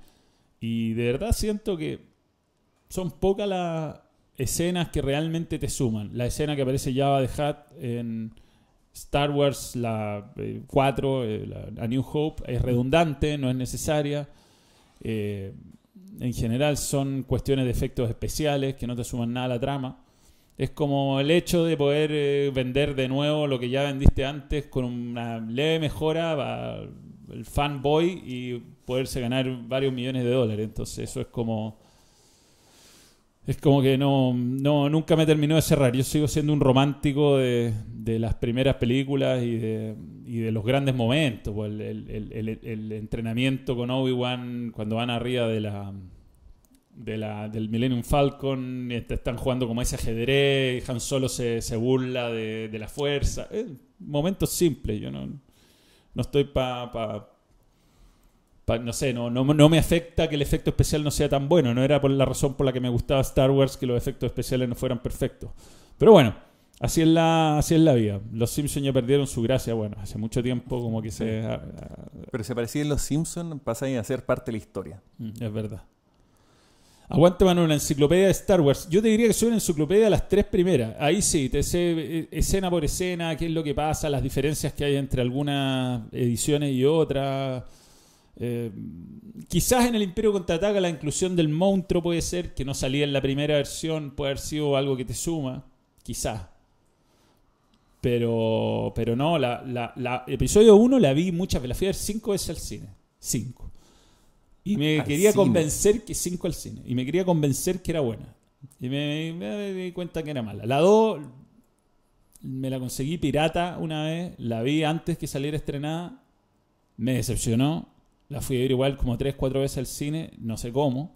Y de verdad siento que son pocas las escenas que realmente te suman. La escena que aparece Java de Hutt en Star Wars la eh, 4, eh, la- A New Hope, es redundante, no es necesaria. Eh, en general son cuestiones de efectos especiales que no te suman nada a la trama. Es como el hecho de poder eh, vender de nuevo lo que ya vendiste antes con una leve mejora el fanboy y poderse ganar varios millones de dólares. Entonces eso es como... Es como que no, no nunca me terminó de cerrar. Yo sigo siendo un romántico de, de las primeras películas y de, y de los grandes momentos. pues, el, el- el- el- entrenamiento con Obi-Wan cuando van arriba de la, de la, del Millennium Falcon, y te están jugando como ese ajedrez, Han Solo se, se burla de, de la fuerza. Momentos simples, yo no, no estoy para... Pa, pa- no sé, no, no, no me afecta que el efecto especial no sea tan bueno. No era por la razón por la que me gustaba Star Wars que los efectos especiales no fueran perfectos. Pero bueno, así es la, así es la vida. Los Simpsons ya perdieron su gracia. Bueno, hace mucho tiempo como que se... a- a- Pero si aparecía en Los Simpsons, pasáis a ser parte de la historia. Mm, Es verdad. Aguante, mano, una enciclopedia de Star Wars. Yo te diría que soy una enciclopedia de las tres primeras. Ahí sí, te sé eh, escena por escena, qué es lo que pasa, las diferencias que hay entre algunas ediciones y otras. Eh, quizás en el Imperio Contraataca la inclusión del monstruo puede ser, que no salía en la primera versión, puede haber sido algo que te suma. Quizás. Pero, pero no, la, la, la episodio 1 la vi muchas veces, la fui a ver cinco veces al cine. Cinco. Y me Al quería cine. convencer que cinco al cine. Y me quería convencer que era buena. Y me, me di cuenta que era mala. La 2 me la conseguí pirata una vez. La vi antes que saliera estrenada. Me decepcionó. La fui a ver igual como 3, 4 veces al cine. No sé cómo.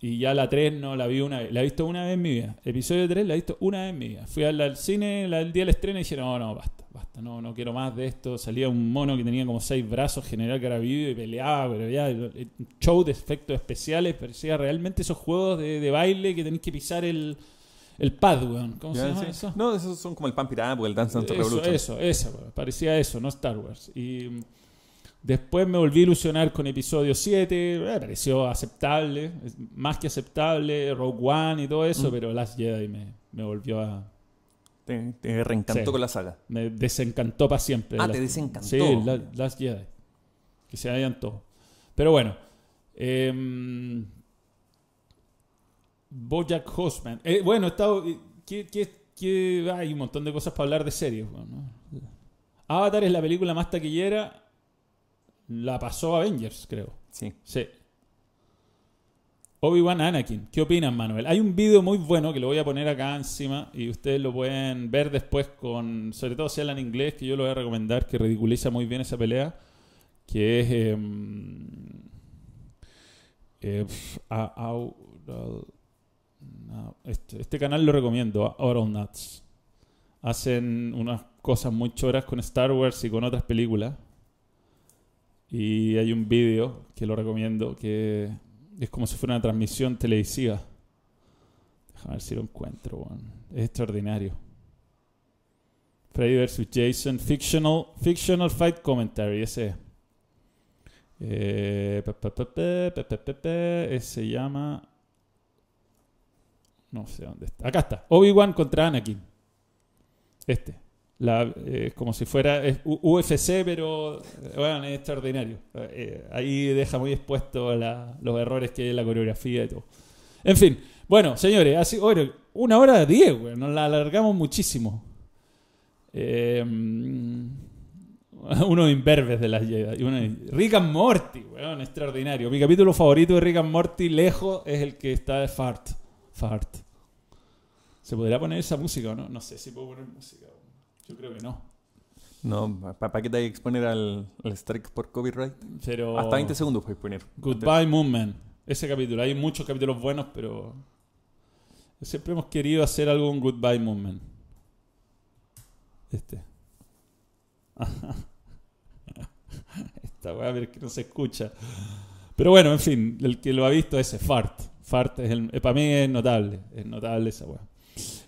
Y ya la 3 no la vi una vez. La he visto una vez en mi vida. Episodio 3 la he visto una vez en mi vida. Fui al, al cine la- el día del estreno y dije, no, no, basta, basta. No, no quiero más de esto. Salía un mono que tenía como seis brazos, general que era vivo y peleaba, pero ya, un show de efectos especiales. Parecía realmente esos juegos de, de baile que tenéis que pisar el, el pad, weón. ¿Cómo se llama Sí. eso? No, esos son como el Pan o el Dance Eso, Revolution. eso, eso, weón. parecía eso, no Star Wars. Y después me volví a ilusionar con episodio 7, me pareció aceptable, más que aceptable, Rogue One y todo eso, Mm. pero Last Jedi me, me volvió a... Te, te reencantó Sí. con la saga. me desencantó para siempre. Ah, Last- te desencantó. Sí, La- Last Jedi. Que se vayan todos. Pero bueno. em, Bojack Horseman. Eh, bueno, he estado... eh, ¿qué- qué- qué- hay un montón de cosas para hablar de series. weón, ¿no? Avatar es la película más taquillera. La pasó Avengers, creo. Sí. Sí. Obi-Wan Anakin. ¿Qué opinan, Manuel? Hay un video muy bueno que lo voy a poner acá encima y ustedes lo pueden ver después con, sobre todo si hablan inglés, que yo lo voy a recomendar, que ridiculiza muy bien esa pelea, que es... em, eh, a- no, este, este canal lo recomiendo, Oral Nuts. Hacen unas cosas muy choras con Star Wars y con otras películas. Y hay un vídeo que lo recomiendo que es como si fuera una transmisión televisiva. Déjame ver si lo encuentro, bueno. Es extraordinario. Freddy vs. Jason, fictional, fictional fight commentary, ese. Eh, pe, se llama. No sé dónde está. Acá está. Obi-Wan contra Anakin. Este. La, eh, como si fuera UFC, pero eh, bueno, es extraordinario. Eh, ahí deja muy expuesto los errores que hay en la coreografía y todo. En fin, bueno, señores, así, oye, una hora diez, güey, nos la alargamos muchísimo. Eh, mm, [laughs] uno imberbes de las Jedi. uno- Rick and Morty, weón, extraordinario. Mi capítulo favorito de Rick and Morty, lejos, es el que está de Fart. Fart. ¿Se podrá poner esa música o no? No sé si puedo poner música. Yo creo que no. No, ¿para qué te hay que exponer al, al strike por copyright? Pero. Hasta 20 segundos puedes poner. Goodbye Moonman. Ese capítulo. Hay muchos capítulos buenos, pero. Siempre hemos querido hacer algo con Goodbye Moonman. Este. [laughs] Esta weá, pero es que no se escucha. Pero bueno, en fin, el que lo ha visto ese Fart. Fart es el, para mí es notable. Es notable esa weá.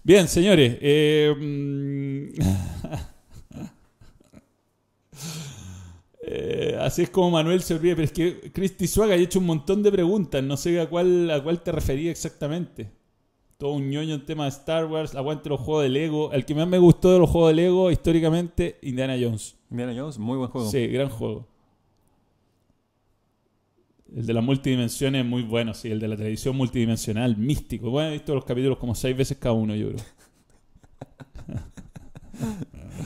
Bien, señores. eh, mm, [laughs] Eh, así es como Manuel se olvida, pero es que Christy Swag ha hecho un montón de preguntas, no sé a cuál, a cuál te refería exactamente. Todo un ñoño en tema de Star Wars, aguante los juegos de Lego. El que más me gustó de los juegos de Lego históricamente, Indiana Jones. Indiana Jones, muy buen juego. Sí, gran juego. El de las multidimensiones es muy bueno, sí. El de la televisión multidimensional, místico. Bueno, he visto los capítulos como seis veces cada uno, yo creo. [laughs]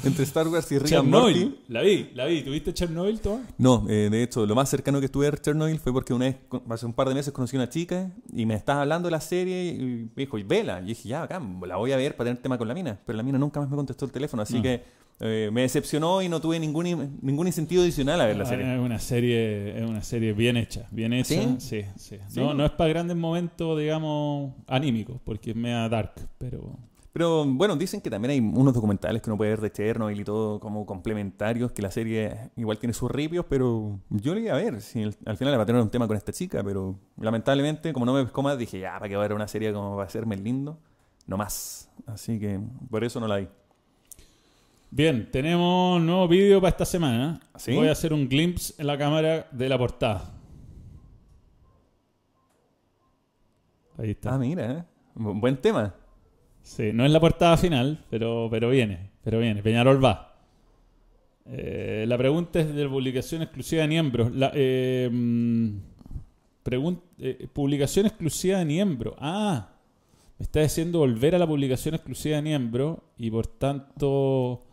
Entre Star Wars y Rick and Morty. Chernobyl, la vi, la vi. ¿Tuviste Chernobyl, Tomás? No, eh, de hecho, lo más cercano que estuve a Chernobyl fue porque una vez, hace un par de meses, conocí a una chica y me estaba hablando de la serie y me dijo, y vela. Y dije, ya, acá, la voy a ver para tener tema con la mina. Pero la mina nunca más me contestó el teléfono, así No. que eh, me decepcionó y no tuve ningún, in- ningún incentivo adicional a ver la Ah, serie. Es una serie, es una serie bien hecha, bien hecha. ¿Sí? Sí, sí. ¿Sí? No, no es para grandes momentos, digamos, anímicos, porque es media dark, pero Pero bueno, dicen que también hay unos documentales que uno puede ver de Chernobyl y todo como complementarios, que la serie igual tiene sus ripios, pero yo le iba a ver. Si al al final va a tener un tema con esta chica, pero lamentablemente, como no me pescó más, dije, ya, ¿para qué va a ver una serie como va a hacerme lindo? No más. Así que por eso no la vi. Bien, tenemos nuevo vídeo para esta semana. ¿Sí? Voy a hacer un glimpse en la cámara de la portada. Ahí está. Ah, mira, ¿eh? Bu- buen tema. Sí, no es la portada final, pero, pero viene, pero viene. Peñarol va. Eh, la pregunta es de la publicación exclusiva de miembros. La, eh, mm, eh, publicación exclusiva de miembro. Ah, me está diciendo volver a la publicación exclusiva de miembro y por tanto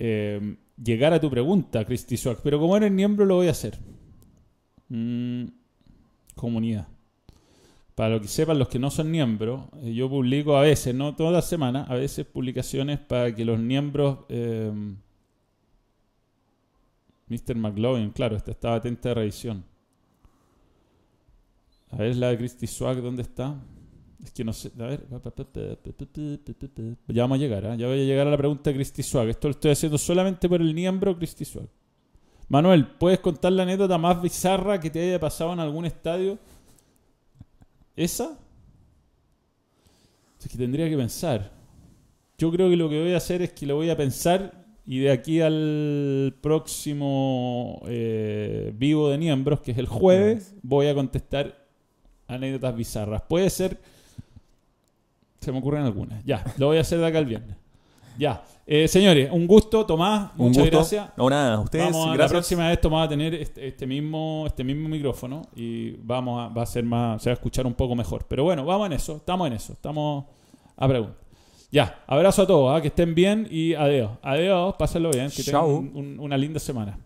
eh, llegar a tu pregunta, Christy Swag. Pero como eres miembro lo voy a hacer. Mm, comunidad. Para lo que sepan los que no son miembros, eh, yo publico a veces, no todas las semanas, a veces publicaciones para que los miembros... eh, Mr. McLovin, claro, esta estaba atenta de revisión. A ver la de Christy Swag, ¿dónde está? Es que no sé, a ver. Ya vamos a llegar, ¿ah? ya voy a llegar a la pregunta de Christy Swag. Esto lo estoy haciendo solamente por el miembro Christy Swag. Manuel, ¿puedes contar la anécdota más bizarra que te haya pasado en algún estadio? ¿Esa? Es que tendría que pensar. Yo creo que lo que voy a hacer es que lo voy a pensar y de aquí al próximo eh, vivo de miembros, que es el jueves, voy a contestar anécdotas bizarras. Puede ser... Se me ocurren algunas. Ya, lo voy a hacer de acá al viernes. Ya. Eh, señores, un gusto, Tomás. Un Muchas gusto. gracias. No, nada, a ustedes, Vamos a, la gracias. próxima vez Tomás va a tener este, este mismo, este mismo micrófono y vamos a, va a ser más, se va a escuchar un poco mejor. Pero bueno, vamos en eso, estamos en eso, estamos a pregunta. Ya, abrazo a todos, ¿ah? que estén bien y adiós. Adiós, pásenlo bien, que Chao. tengan un- un- una linda semana.